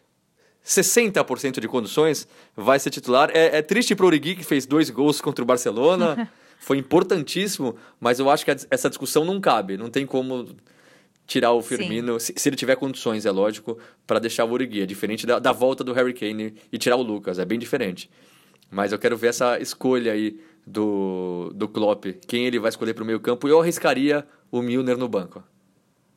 60% de condições, vai ser titular. É, é triste para o Origi, que fez dois gols contra o Barcelona. (laughs) Foi importantíssimo, mas eu acho que essa discussão não cabe. Não tem como tirar o Firmino, se, se, ele tiver condições, é lógico, para deixar o Origi. É diferente da, da, volta do Harry Kane e tirar o Lucas. É bem diferente. Mas eu quero ver essa escolha aí do, do Klopp. Quem ele vai escolher para o meio campo. Eu arriscaria o Milner no banco.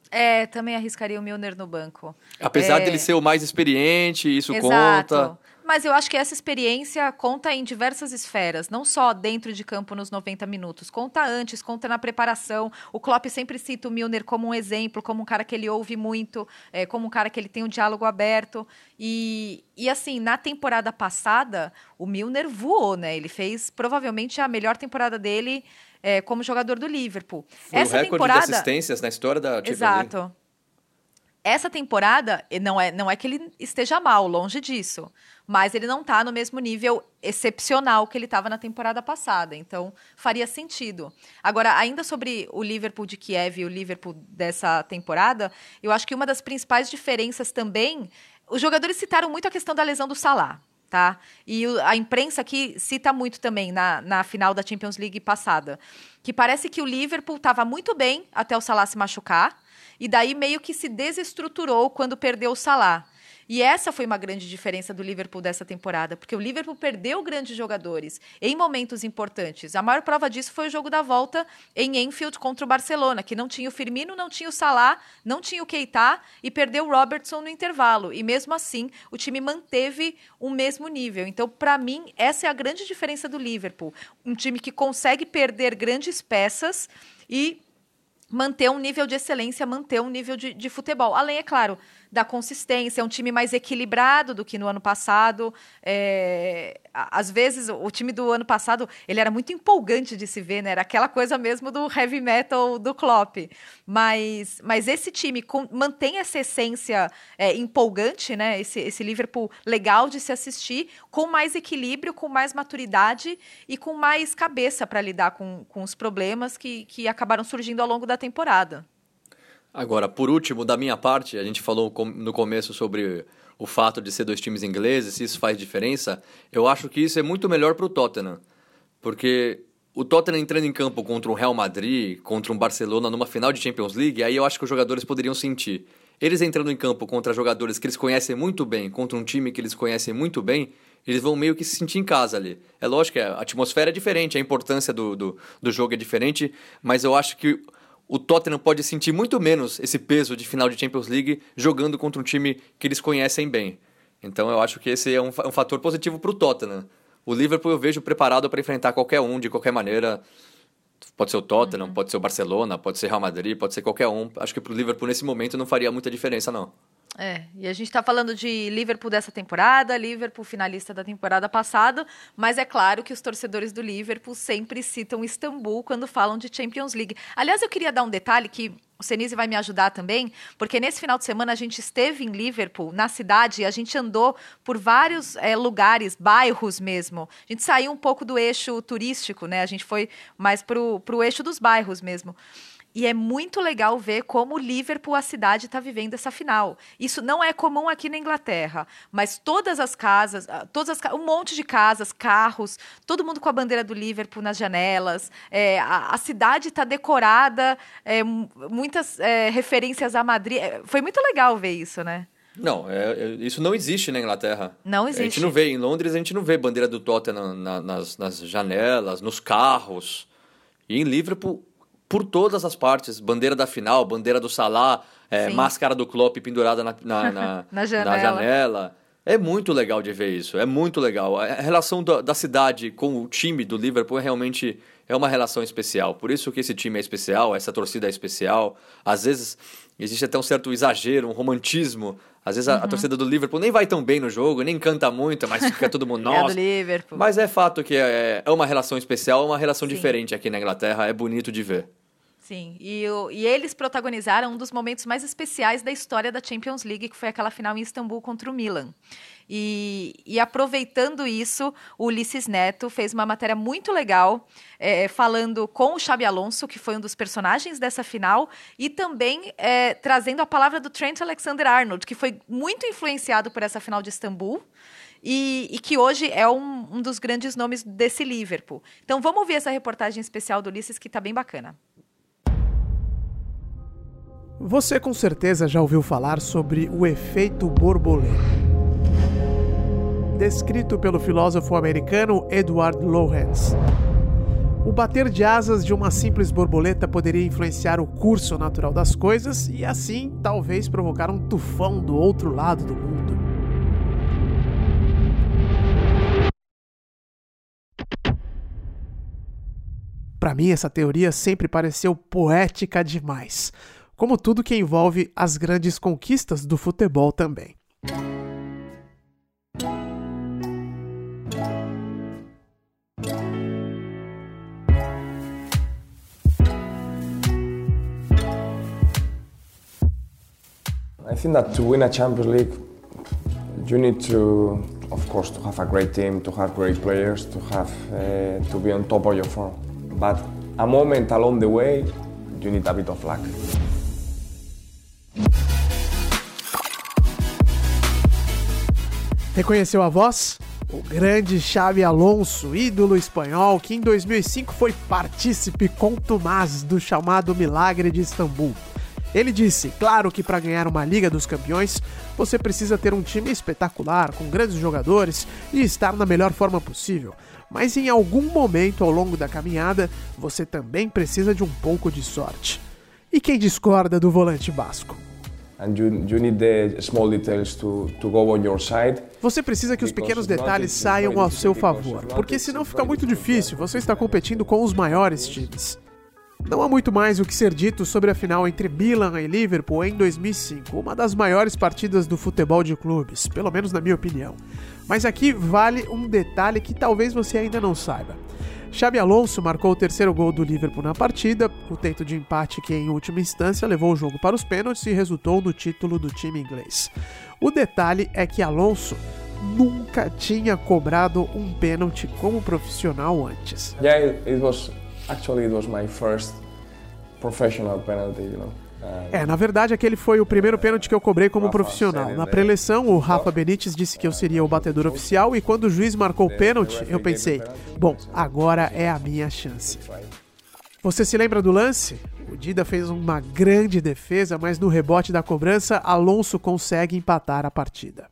É, também arriscaria o Milner no banco. Apesar é... dele ser o mais experiente, isso Exato. conta. Mas eu acho que essa experiência conta em diversas esferas, não só dentro de campo nos 90 minutos, conta antes, conta na preparação. O Klopp sempre cita o Milner como um exemplo, como um cara que ele ouve muito, é, como um cara que ele tem um diálogo aberto. E, e assim, na temporada passada, o Milner voou, né? Ele fez provavelmente a melhor temporada dele é, como jogador do Liverpool. Foi Essa o recorde temporada... de assistências na história da Champions Exato. League. Essa temporada não é, não é que ele esteja mal, longe disso. Mas ele não está no mesmo nível excepcional que ele estava na temporada passada. Então, faria sentido. Agora, ainda sobre o Liverpool de Kiev e o Liverpool dessa temporada, eu acho que uma das principais diferenças também. Os jogadores citaram muito a questão da lesão do Salah tá? E a imprensa aqui cita muito também na, na final da Champions League passada, que parece que o Liverpool estava muito bem até o Salah se machucar, e daí meio que se desestruturou quando perdeu o Salah. E essa foi uma grande diferença do Liverpool dessa temporada, porque o Liverpool perdeu grandes jogadores em momentos importantes. A maior prova disso foi o jogo da volta em Enfield contra o Barcelona, que não tinha o Firmino, não tinha o Salah, não tinha o Keita e perdeu o Robertson no intervalo. E mesmo assim, o time manteve o mesmo nível. Então, para mim, essa é a grande diferença do Liverpool. Um time que consegue perder grandes peças e manter um nível de excelência, manter um nível de, de futebol. Além, é claro, da consistência, é um time mais equilibrado do que no ano passado. É, às vezes, o time do ano passado, ele era muito empolgante de se ver, né? Era aquela coisa mesmo do heavy metal do Klopp. Mas, mas esse time com, mantém essa essência é, empolgante, né? Esse, esse Liverpool legal de se assistir, com mais equilíbrio, com mais maturidade e com mais cabeça para lidar com, com os problemas que, que acabaram surgindo ao longo da temporada. Agora, por último, da minha parte, a gente falou no começo sobre o fato de ser dois times ingleses, se isso faz diferença. Eu acho que isso é muito melhor para o Tottenham, porque o Tottenham entrando em campo contra um Real Madrid, contra um Barcelona numa final de Champions League, aí eu acho que os jogadores poderiam sentir. Eles entrando em campo contra jogadores que eles conhecem muito bem, contra um time que eles conhecem muito bem, eles vão meio que se sentir em casa ali. É lógico que a atmosfera é diferente, a importância do, do, do jogo é diferente, mas eu acho que o Tottenham pode sentir muito menos esse peso de final de Champions League jogando contra um time que eles conhecem bem. Então eu acho que esse é um, um fator positivo para o Tottenham. O Liverpool eu vejo preparado para enfrentar qualquer um de qualquer maneira. Pode ser o Tottenham, pode ser o Barcelona, pode ser Real Madrid, pode ser qualquer um. Acho que pro Liverpool nesse momento não faria muita diferença, não. É, e a gente está falando de Liverpool dessa temporada, Liverpool finalista da temporada passada, mas é claro que os torcedores do Liverpool sempre citam Istambul quando falam de Champions League. Aliás, eu queria dar um detalhe que o Senise vai me ajudar também, porque nesse final de semana a gente esteve em Liverpool, na cidade, e a gente andou por vários é, lugares, bairros mesmo. A gente saiu um pouco do eixo turístico, né? A gente foi mais para o eixo dos bairros mesmo. E é muito legal ver como o Liverpool, a cidade, está vivendo essa final. Isso não é comum aqui na Inglaterra, mas todas as casas, ah, todas as, um monte de casas, carros, todo mundo com a bandeira do Liverpool nas janelas. É, a, a, cidade está decorada, é, muitas é, referências a Madrid. É, foi muito legal ver isso, né? Não, é, é, isso não existe na Inglaterra. Não existe. A gente não vê, em Londres a gente não vê bandeira do Tottenham na, nas, nas janelas, nos carros. E em Liverpool por todas as partes. Bandeira da final, bandeira do Salah, é, máscara do Klopp pendurada na, na, na, (laughs) na, janela. na, janela. É muito legal de ver isso, é muito legal. A relação da, da cidade com o time do Liverpool é realmente é uma relação especial. Por isso que esse time é especial, essa torcida é especial. Às vezes existe até um certo exagero, um romantismo. Às vezes a, a, uhum. torcida do Liverpool nem vai tão bem no jogo, nem canta muito, mas (laughs) fica todo mundo nossa. é do Liverpool. Mas é fato que é, é uma relação especial, uma relação Sim. diferente aqui na Inglaterra, é bonito de ver. Sim, e, o, e eles protagonizaram um dos momentos mais especiais da história da Champions League, que foi aquela final em Istambul contra o Milan. E, e, aproveitando isso, o Ulisses Neto fez uma matéria muito legal, é, falando com o Xabi Alonso, que foi um dos personagens dessa final, e também é, trazendo a palavra do Trent Alexander-Arnold, que foi muito influenciado por essa final de Istambul. E, e que hoje é um, um dos grandes nomes desse Liverpool. Então vamos ver essa reportagem especial do Ulisses, que está bem bacana. Você com certeza já ouviu falar sobre o efeito borboleta. Descrito pelo filósofo americano Edward Lorenz. O bater de asas de uma simples borboleta poderia influenciar o curso natural das coisas e assim talvez provocar um tufão do outro lado do mundo. Para mim, essa teoria sempre pareceu poética demais como tudo que envolve as grandes conquistas do futebol também. I think that to win a Champions League, you need to, of course, to have a great team, to have great players, to have uh, to be on top of your form. But a moment along the way, you need a bit of luck. Reconheceu a voz? O grande Xavi Alonso, ídolo espanhol, que em 2005 foi partícipe contumaz do chamado Milagre de Istambul. Ele disse, claro que para ganhar uma Liga dos Campeões, você precisa ter um time espetacular, com grandes jogadores e estar na melhor forma possível. Mas em algum momento ao longo da caminhada, você também precisa de um pouco de sorte. E quem discorda do volante basco? Você precisa que os pequenos detalhes saiam ao seu favor, porque senão fica muito difícil. Você está competindo com os maiores times. Não há muito mais o que ser dito sobre a final entre Milan e Liverpool em 2005, uma das maiores partidas do futebol de clubes, pelo menos na minha opinião. Mas aqui vale um detalhe que talvez você ainda não saiba. Xabi Alonso marcou o terceiro gol do Liverpool na partida, o tento de empate que em última instância levou o jogo para os pênaltis e resultou no título do time inglês. O detalhe é que Alonso nunca tinha cobrado um pênalti como profissional antes. Yeah, it was actually it was my first professional penalty, you know. É, na verdade, aquele foi o primeiro pênalti que eu cobrei como profissional. Na preleção, o Rafa Benítez disse que eu seria o batedor oficial e quando o juiz marcou o pênalti, eu pensei: bom, agora é a minha chance. Você se lembra do lance? O Dida fez uma grande defesa, mas no rebote da cobrança, Alonso consegue empatar a partida.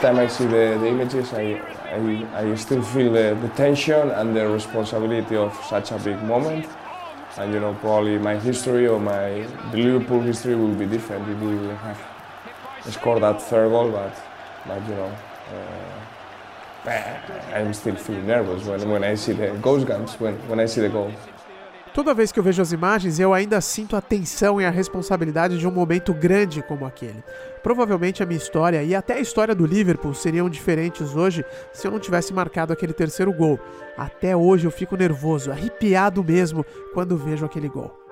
Time I see the, the images, I, I, I still feel the, the tension and the responsibility of such a big moment. and you know probably my history or my the Liverpool history will be different if we will have scored that third goal, but but you know. Uh, I'm still feeling nervous when, when I see the ghost guns, when, when I see the goal. Toda vez que eu vejo as imagens, eu ainda sinto a tensão e a responsabilidade de um momento grande como aquele. Provavelmente a minha história e até a história do Liverpool seriam diferentes hoje se eu não tivesse marcado aquele terceiro gol. Até hoje eu fico nervoso, arrepiado mesmo quando vejo aquele gol.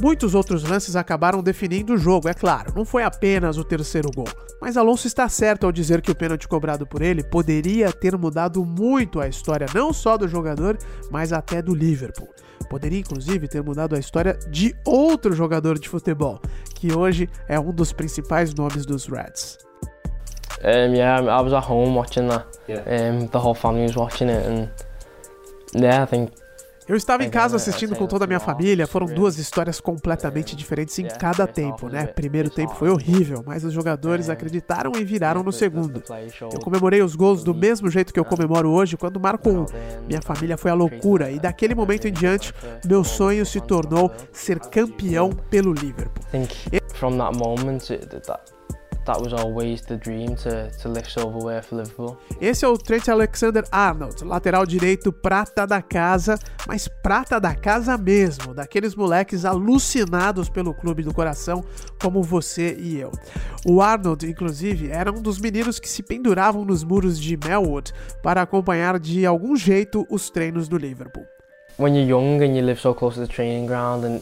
Muitos outros lances acabaram definindo o jogo, é claro, não foi apenas o terceiro gol. Mas Alonso está certo ao dizer que o pênalti cobrado por ele poderia ter mudado muito a história não só do jogador, mas até do Liverpool. Poderia inclusive ter mudado a história de outro jogador de futebol, que hoje é um dos principais nomes dos Reds. Um, yeah, I was at home watching that. Um, the whole family was watching it, and yeah, I think eu estava em casa assistindo com toda a minha família, foram duas histórias completamente diferentes em cada tempo, né? Primeiro tempo foi horrível, mas os jogadores acreditaram e viraram no segundo. Eu comemorei os gols do mesmo jeito que eu comemoro hoje quando marco um. Minha família foi a loucura e daquele momento em diante, meu sonho se tornou ser campeão pelo Liverpool. From that moment, that was always the dream to, to lift silverware for Liverpool. Esse é o Trent Alexander-Arnold, lateral direito prata da casa, mas prata da casa mesmo, daqueles moleques alucinados pelo clube do coração como você e eu. O Arnold, inclusive, era um dos meninos que se penduravam nos muros de Melwood para acompanhar de algum jeito os treinos do Liverpool. When you're young and you live so close to the training ground and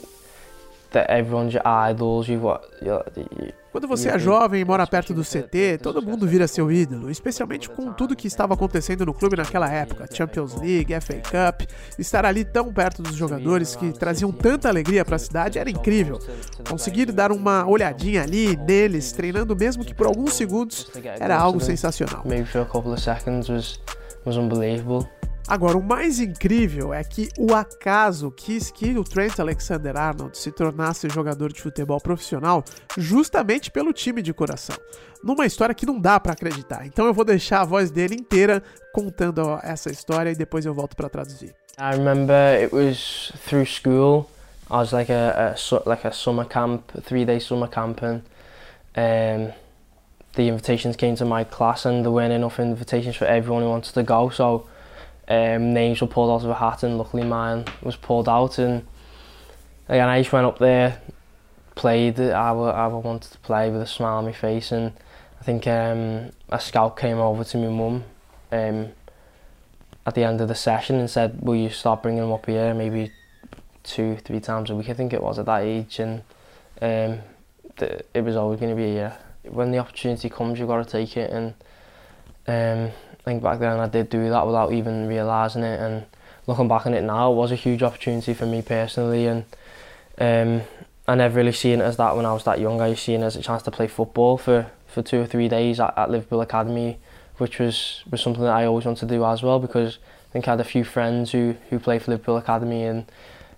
that everyone's your idols, you've got, you quando você é jovem e mora perto do CT, todo mundo vira seu ídolo, especialmente com tudo que estava acontecendo no clube naquela época Champions League, FA Cup. Estar ali tão perto dos jogadores que traziam tanta alegria para a cidade era incrível. Conseguir dar uma olhadinha ali neles, treinando mesmo que por alguns segundos, era algo sensacional. Maybe for a couple of seconds was, was unbelievable. Agora, o mais incrível é que o acaso quis que o Trent Alexander-Arnold se tornasse jogador de futebol profissional justamente pelo time de coração. Numa história que não dá para acreditar. Então eu vou deixar a voz dele inteira contando essa história e depois eu volto para traduzir. I remember it was through school. I was like a, a like a summer camp, three-day summer camp and um, the invitations came to my class and there weren't enough invitations for everyone who wanted to go so um, names were pulled out of a hat and luckily mine was pulled out. And again I just went up there played I, I wanted to play with a smile on my face. And I think um, a scout came over to my mum um, at the end of the session and said will you start bringing him up here maybe two three times a week? I think it was at that age. And um, the, it was always going to be a year when the opportunity comes you've got to take it. And um, think back then I did do that without even realising it and looking back on it now it was a huge opportunity for me personally and um, I never really seen it as that when I was that young. I seen it as a chance to play football for, for two or three days at, at Liverpool Academy which was, was something that I always wanted to do as well because I think I had a few friends who, who played for Liverpool Academy and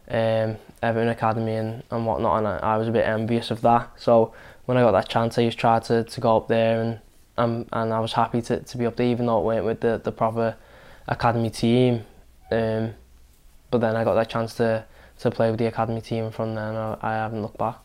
um, Everton Academy and, and whatnot and I, I was a bit envious of that so when I got that chance I just tried to, to go up there and um, and I was happy to, to be up there even though it weren't with the, the proper academy team um, but then I got that chance to, to play with the academy team from then I, I haven't looked back.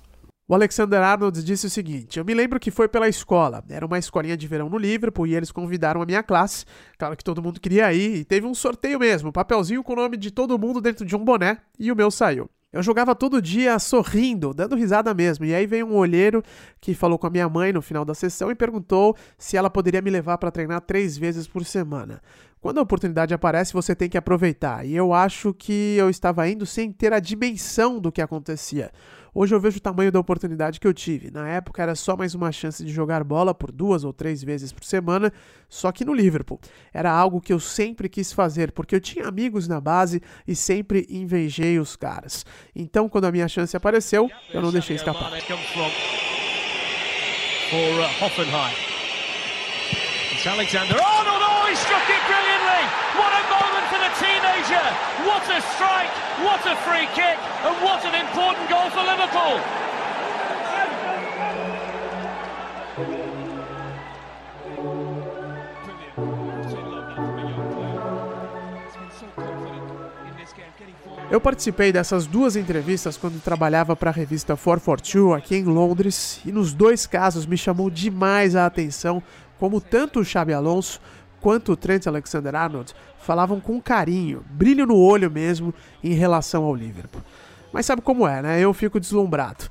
O Alexander Arnold disse o seguinte: Eu me lembro que foi pela escola. Era uma escolinha de verão no Liverpool e eles convidaram a minha classe. Claro que todo mundo queria ir e teve um sorteio mesmo, papelzinho com o nome de todo mundo dentro de um boné e o meu saiu. Eu jogava todo dia sorrindo, dando risada mesmo. E aí veio um olheiro que falou com a minha mãe no final da sessão e perguntou se ela poderia me levar para treinar três vezes por semana. Quando a oportunidade aparece, você tem que aproveitar. E eu acho que eu estava indo sem ter a dimensão do que acontecia. Hoje eu vejo o tamanho da oportunidade que eu tive. Na época era só mais uma chance de jogar bola por duas ou três vezes por semana, só que no Liverpool. Era algo que eu sempre quis fazer, porque eu tinha amigos na base e sempre invejei os caras. Então, quando a minha chance apareceu, eu não deixei escapar. Alexander Arnold, oh, he struck it brilliantly! What a moment for the teenager! What a strike! What a free kick! And what an important goal for Liverpool! Eu participei dessas duas entrevistas quando trabalhava para a revista 442 aqui em Londres e nos dois casos me chamou demais a atenção como tanto o Xabi Alonso quanto o Trent Alexander-Arnold falavam com carinho, brilho no olho mesmo em relação ao Liverpool. Mas sabe como é, né? Eu fico deslumbrado.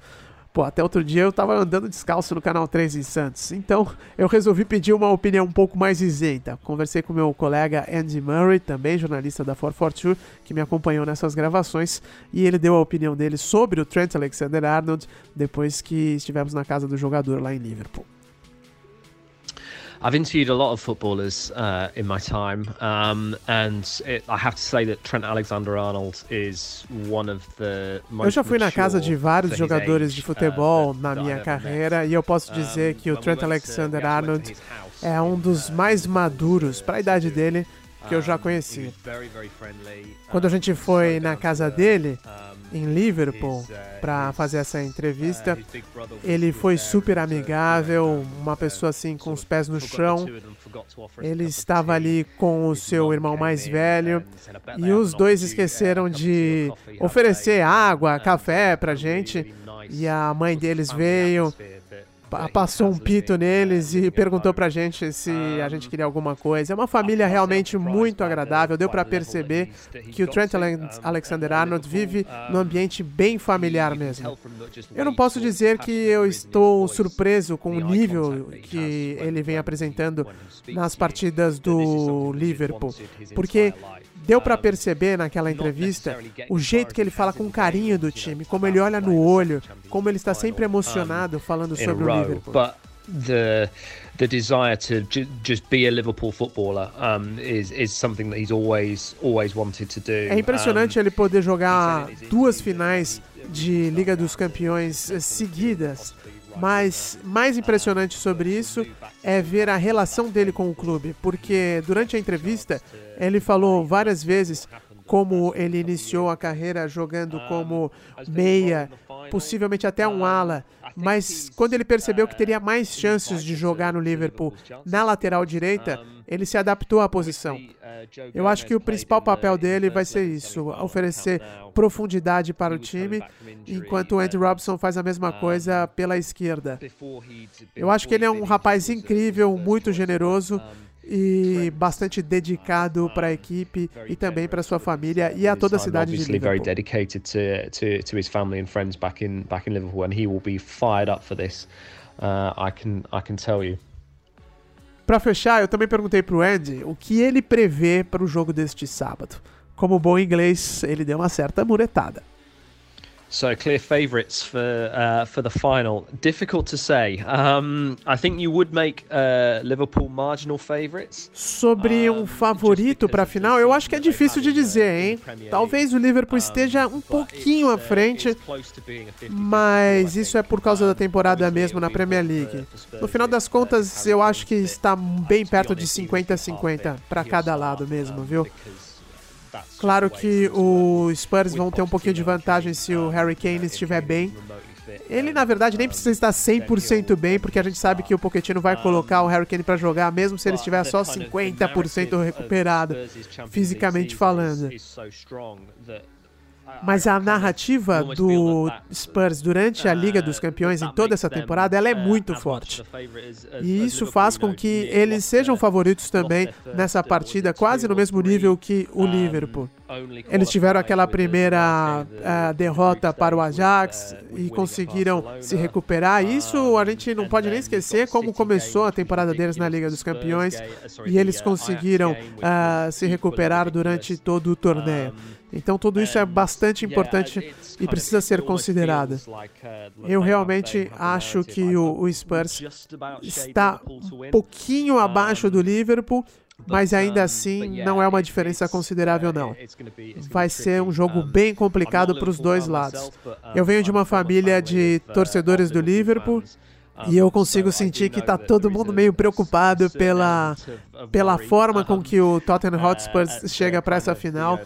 Pô, até outro dia eu tava andando descalço no canal 3 em Santos. Então eu resolvi pedir uma opinião um pouco mais isenta. Conversei com meu colega Andy Murray, também jornalista da 442, que me acompanhou nessas gravações, e ele deu a opinião dele sobre o Trent Alexander-Arnold depois que estivemos na casa do jogador lá em Liverpool. I've interviewed a lot of footballers uh, in my time, um, and it, I have to say that Trent Alexander-Arnold is one of the most Eu já fui na casa de vários jogadores de futebol na minha carreira e eu posso dizer que o Trent Alexander-Arnold é um dos mais maduros para a idade dele que eu já conheci. Quando a gente foi na casa dele, em Liverpool, para fazer essa entrevista, ele foi super amigável, uma pessoa assim com os pés no chão. Ele estava ali com o seu irmão mais velho e os dois esqueceram de oferecer água, café pra gente. E a mãe deles veio, passou um pito neles e perguntou pra gente se a gente queria alguma coisa. É uma família realmente muito agradável, deu para perceber que o Trent Alexander-Arnold vive num ambiente bem familiar mesmo. Eu não posso dizer que eu estou surpreso com o nível que ele vem apresentando nas partidas do Liverpool, porque deu para perceber naquela entrevista o jeito que ele fala com carinho do time, como ele olha no olho, como ele está sempre emocionado falando sobre o Liverpool. the the desire to ju just be a Liverpool footballer um, is is something that he's always always wanted to do. É impressionante um, ele poder jogar duas finais de Liga dos Campeões seguidas. Mas mais impressionante sobre isso é ver a relação dele com o clube, porque durante a entrevista ele falou várias vezes como ele iniciou a carreira jogando como meia, possivelmente até um ala, mas quando ele percebeu que teria mais chances de jogar no Liverpool na lateral direita, ele se adaptou à posição. Eu acho que o principal papel dele vai ser isso, oferecer profundidade para o time, enquanto o Andy Robson faz a mesma coisa pela esquerda. Eu acho que ele é um rapaz incrível, muito generoso e bastante dedicado para a equipe e também para sua família e a toda a cidade de Liverpool. very dedicated to, to, to his family and friends back in back in Liverpool and he will be fired up for this. Uh, I can I can tell you. Para fechar, eu também perguntei pro Andy o que ele prevê para o jogo deste sábado. Como bom inglês, ele deu uma certa muretada. So clear favourites for uh, for the final. Difficult to say. Um, I think you would make uh, Liverpool marginal favourites. Sobre um favorito para a final, eu acho que é difícil de dizer, hein? Talvez o Liverpool esteja um pouquinho à frente, mas isso é por causa da temporada mesmo na Premier League. No final das contas, eu acho que está bem perto de 50-50 para cada lado mesmo, viu? Claro que os Spurs vão ter um pouquinho de vantagem se o Harry Kane estiver bem. Ele, na verdade, nem precisa estar 100% bem, porque a gente sabe que o Pochettino vai colocar o Harry Kane para jogar, mesmo se ele estiver só 50% recuperado, fisicamente falando. Mas a narrativa do Spurs durante a Liga dos Campeões em toda essa temporada, ela é muito forte. E isso faz com que eles sejam favoritos também nessa partida, quase no mesmo nível que o Liverpool. Eles tiveram aquela primeira uh, derrota para o Ajax e conseguiram se recuperar. Isso a gente não pode nem esquecer como começou a temporada deles na Liga dos Campeões e eles conseguiram uh, se recuperar durante todo o torneio. Então tudo isso é bastante importante e precisa ser considerado. Eu realmente acho que o, o Spurs está um pouquinho abaixo do Liverpool, mas ainda assim não é uma diferença considerável não. Vai ser um jogo bem complicado para os dois lados. Eu venho de uma família de torcedores do Liverpool e eu consigo sentir que está todo mundo meio preocupado pela, pela forma com que o Tottenham Hotspur chega para essa final,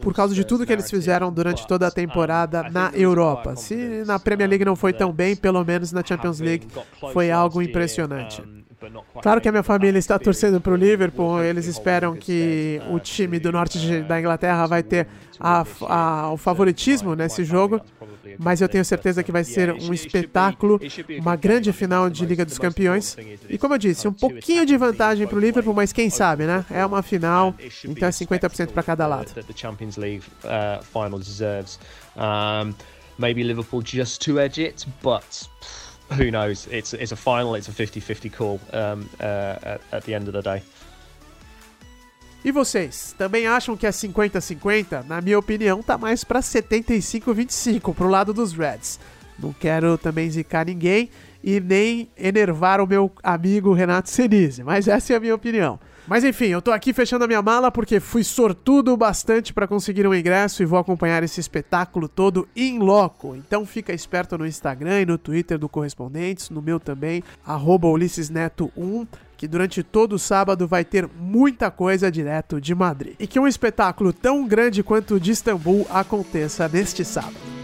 por causa de tudo que eles fizeram durante toda a temporada na Europa. Se na Premier League não foi tão bem, pelo menos na Champions League foi algo impressionante. Claro que a minha família está torcendo para o Liverpool, eles esperam que o time do norte de, da Inglaterra vai ter a, a, o favoritismo nesse jogo, mas eu tenho certeza que vai ser um espetáculo, uma grande final de Liga dos Campeões. E como eu disse, um pouquinho de vantagem para o Liverpool, mas quem sabe, né? É uma final, então é 50% para cada lado. maybe Liverpool just to edge it, but who knows? It's it's a final. It's a 50-50 call um, uh, at, at the end of the day. E vocês, também acham que é 50-50? Na minha opinião, tá mais para 75-25 pro lado dos Reds. Não quero também zicar ninguém e nem enervar o meu amigo Renato Senise, mas essa é a minha opinião. Mas enfim, eu tô aqui fechando a minha mala porque fui sortudo bastante para conseguir um ingresso e vou acompanhar esse espetáculo todo em loco. Então fica esperto no Instagram e no Twitter do Correspondentes, no meu também, arroba Ulisses Neto 1 que durante todo o sábado vai ter muita coisa direto de Madrid. E que um espetáculo tão grande quanto o de Istambul aconteça neste sábado.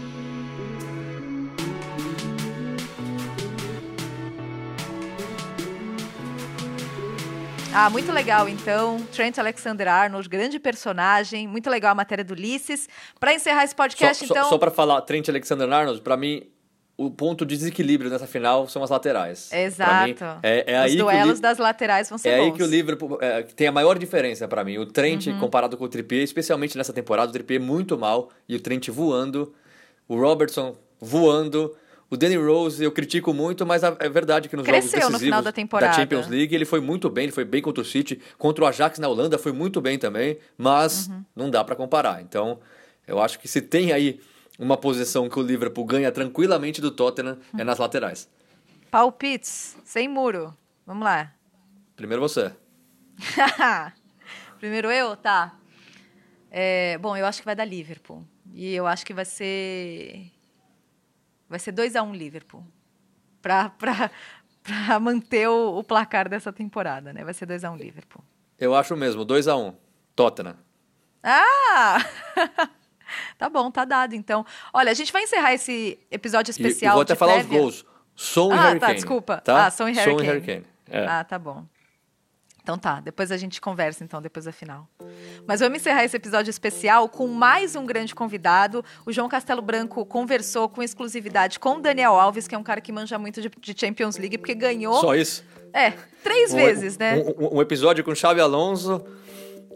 Ah, muito legal, então. Trent Alexander-Arnold, grande personagem. Muito legal a matéria do Ulisses. Para encerrar esse podcast, só, então... Só, só para falar, Trent Alexander-Arnold, para mim, o ponto de desequilíbrio nessa final são as laterais. Exato. Mim, é, é Os aí duelos das laterais vão ser É bons. aí que o Liverpool é, tem a maior diferença para mim. O Trent Uhum. comparado com o Trippier, especialmente nessa temporada, o Trippier muito mal e o Trent voando, o Robertson voando, o Danny Rose eu critico muito, mas é verdade que nos Cresceu jogos no decisivos final da temporada. Champions League ele foi muito bem, ele foi bem contra o City, contra o Ajax na Holanda foi muito bem também, mas Uhum. não dá para comparar. Então, eu acho que se tem aí uma posição que o Liverpool ganha tranquilamente do Tottenham Uhum. é nas laterais. Palpites, sem muro. Vamos lá. Primeiro você. (laughs) Primeiro eu? Tá. É, bom, eu acho que vai dar Liverpool. E eu acho que vai ser. Vai ser 2x1 Liverpool. Pra, pra, (laughs) pra manter o, o placar dessa temporada, né? Vai ser 2x1 Liverpool. Eu acho mesmo, 2 a 1 Tottenham. Ah! (laughs) tá bom, tá dado então. Olha, a gente vai encerrar esse episódio E, e especial. vou até falar prévia. os gols. Son e Ah, Harry tá, Kane. desculpa. Tá? Ah, Son e Harry Son Kane. Harry Kane. É. Ah, tá bom. Então tá, depois a gente conversa então, depois da final. Mas vamos encerrar esse episódio especial com mais um grande convidado. O João Castelo Branco conversou com exclusividade com o Daniel Alves, que é um cara que manja muito de, de Champions League, porque ganhou... Só isso? É, três Um- vezes, né? Um, um- episódio com Xabi Alonso,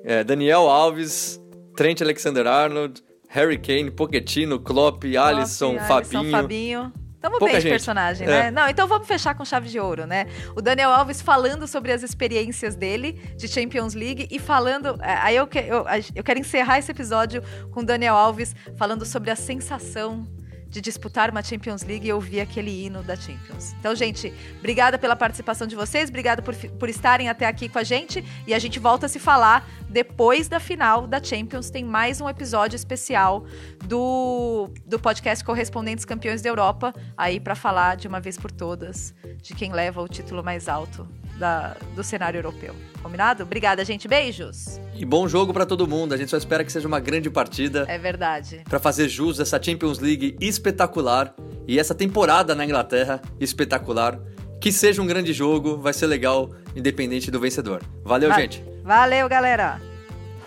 é, Daniel Alves, Trent Alexander-Arnold, Harry Kane, Pochettino, Klopp, Alisson, Alisson, Fabinho. Fabinho. Tamo Pouca bem de gente. personagem, É. né? Não, então vamos fechar com chave de ouro, né? O Daniel Alves falando sobre as experiências dele de Champions League e falando. é, Aí eu, que- eu, eu quero encerrar esse episódio com o Daniel Alves falando sobre a sensação de disputar uma Champions League e ouvir aquele hino da Champions. Então, gente, obrigada pela participação de vocês, obrigada por, por estarem até aqui com a gente e a gente volta a se falar depois da final da Champions. Tem mais um episódio especial do, do podcast Correspondentes Campeões da Europa, aí para falar de uma vez por todas de quem leva o título mais alto da- do cenário europeu. Combinado? Obrigada, gente. Beijos. E bom jogo pra todo mundo. A gente só espera que seja uma grande partida É verdade. pra fazer jus a essa Champions League espetacular e essa temporada na Inglaterra espetacular. Que seja um grande jogo, vai ser legal, independente do vencedor. Valeu, Va- gente. Valeu, galera.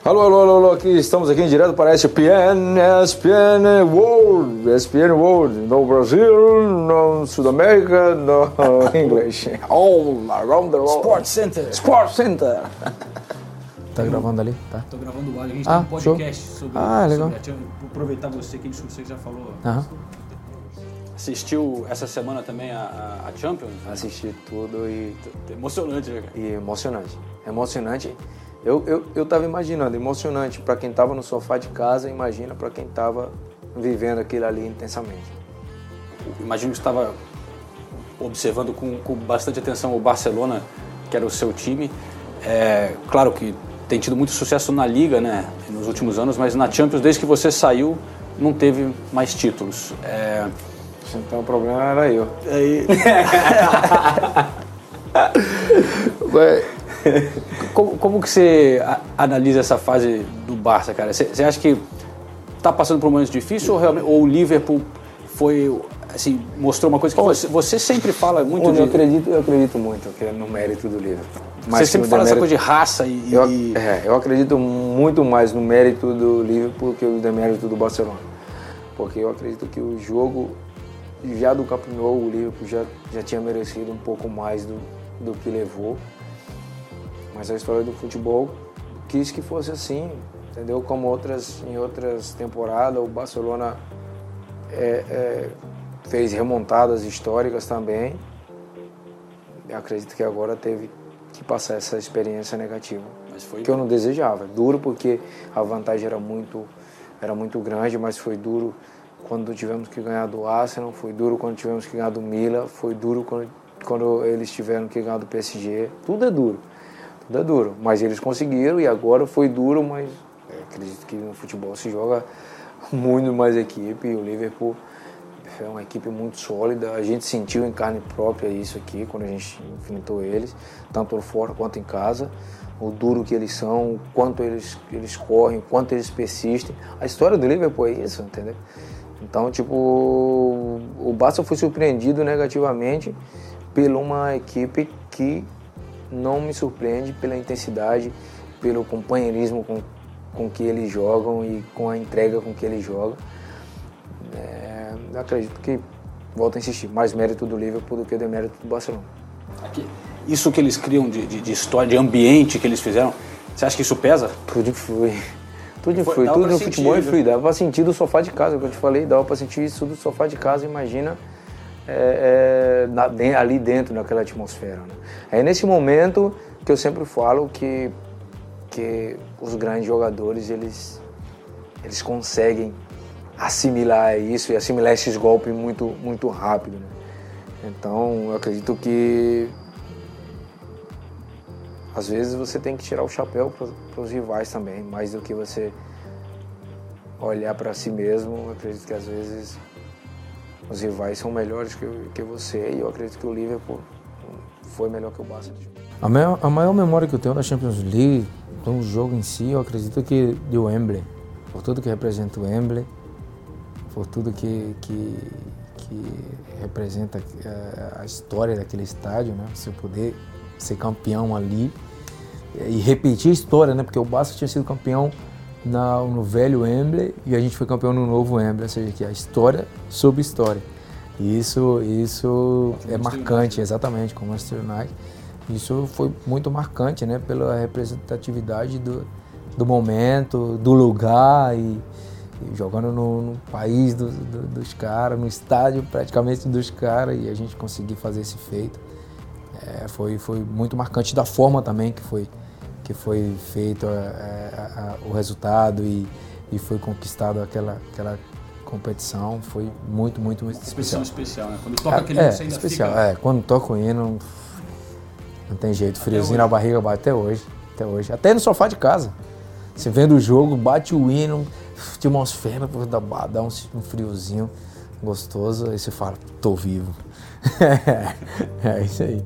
Alô, alô, alô, alô, aqui estamos aqui em direto para a ESPN, ESPN World, ESPN World, no Brasil, no Sudamérica, no (laughs) English, all around the world. Sport Center. Sport Center. Tá gravando ali? Tá. Tô gravando o áudio, a gente Ah, tem um show. podcast sobre, Ah, legal. sobre a aproveitar você que você já falou. Aham. Assistiu essa semana também a, a- a Champions? Assisti tudo e. Emocionante, né, cara? E emocionante. Emocionante. Eu, eu, eu tava imaginando, emocionante para quem tava no sofá de casa, imagina para quem tava vivendo aquilo ali intensamente. Imagino que você estava observando com, com bastante atenção o Barcelona, que era o seu time. É, claro que tem tido muito sucesso na Liga né, nos últimos anos, mas na Champions, desde que você saiu, não teve mais títulos. É... Então o problema era eu. Aí. (laughs) (laughs) como, como que você analisa essa fase do Barça, cara? Você acha que está passando por um momento difícil ou, realmente, ou o Liverpool foi assim, mostrou uma coisa que você, você sempre fala muito Olha, de... eu acredito, eu acredito muito é no mérito do livro. Você sempre fala essa coisa de raça e... Eu, e- é, eu acredito muito mais no mérito do Liverpool que no demérito do Barcelona. Porque eu acredito que o jogo, já do Camp o Liverpool já, já tinha merecido um pouco mais do, do que levou. Mas a história do futebol quis que fosse assim, entendeu? Como outras, em outras temporadas, o Barcelona é, é, fez remontadas históricas também. Eu acredito que agora teve que passar essa experiência negativa. Mas foi que eu não desejava. Duro porque a vantagem era muito, era muito grande, mas foi duro quando tivemos que ganhar do Arsenal, foi duro quando tivemos que ganhar do Milan, foi duro quando, quando eles tiveram que ganhar do PSG. Tudo é duro. Tudo é duro. Mas eles conseguiram e agora foi duro, mas eu acredito que no futebol se joga (laughs) muito mais equipe. O Liverpool é uma equipe muito sólida. A gente sentiu em carne própria isso aqui quando a gente enfrentou eles, tanto fora quanto em casa. O duro que eles são, o quanto eles, eles correm, o quanto eles persistem. A história do Liverpool é isso, entendeu? Então, tipo, o Barça foi surpreendido negativamente por uma equipe que não me surpreende pela intensidade, pelo companheirismo com, com que eles jogam e com a entrega com que eles jogam. É, eu acredito que, volto a insistir, mais mérito do Liverpool do que demérito do Barcelona. Aqui, isso que eles criam de, de, de história, de ambiente que eles fizeram, você acha que isso pesa? Tudo influi. Tudo Foi- influi, tudo no sentir, futebol né? influi. Dava pra sentir do sofá de casa, que eu te falei, dava pra sentir isso do sofá de casa, imagina é, é, ali dentro daquela atmosfera. Né? É nesse momento que eu sempre falo que, que os grandes jogadores, eles, eles conseguem assimilar isso e assimilar esses golpes muito, muito rápido. Né? Então, eu acredito que às vezes você tem que tirar o chapéu para os rivais também, mais do que você olhar para si mesmo. Eu acredito que às vezes os rivais são melhores que, que você e eu acredito que o Liverpool foi melhor que o Barça. A maior, a maior memória que eu tenho da Champions League, do jogo em si, eu acredito que de Wembley. Por tudo que representa o Wembley, por tudo que, que, que representa eh, a história daquele estádio, né? Você poder ser campeão ali e repetir a história, né? Porque o Barça tinha sido campeão na, no velho Wembley e a gente foi campeão no novo Wembley, ou seja, que a história sobre história. Isso, isso é marcante, exatamente, com o Manchester United. Isso foi muito marcante, né? Pela representatividade do, do momento, do lugar e, e jogando no, no país do- do- dos caras, no estádio praticamente dos caras e a gente conseguir fazer esse feito. É, foi, foi muito marcante da forma também que foi, que foi feito é, a- a- o resultado e, e foi conquistado aquela, aquela competição. Foi muito, muito, muito especial. especial, né? Quando toca Ah, aquele é, hino, você ainda especial. fica- É, quando toca o hino, não tem jeito. Friozinho na barriga bate até hoje. Até hoje. Até no sofá de casa. Você vendo o jogo, bate o hino, atmosfera, pô, dá, dá um, um friozinho gostoso. Aí você fala, tô vivo. (laughs) é isso aí.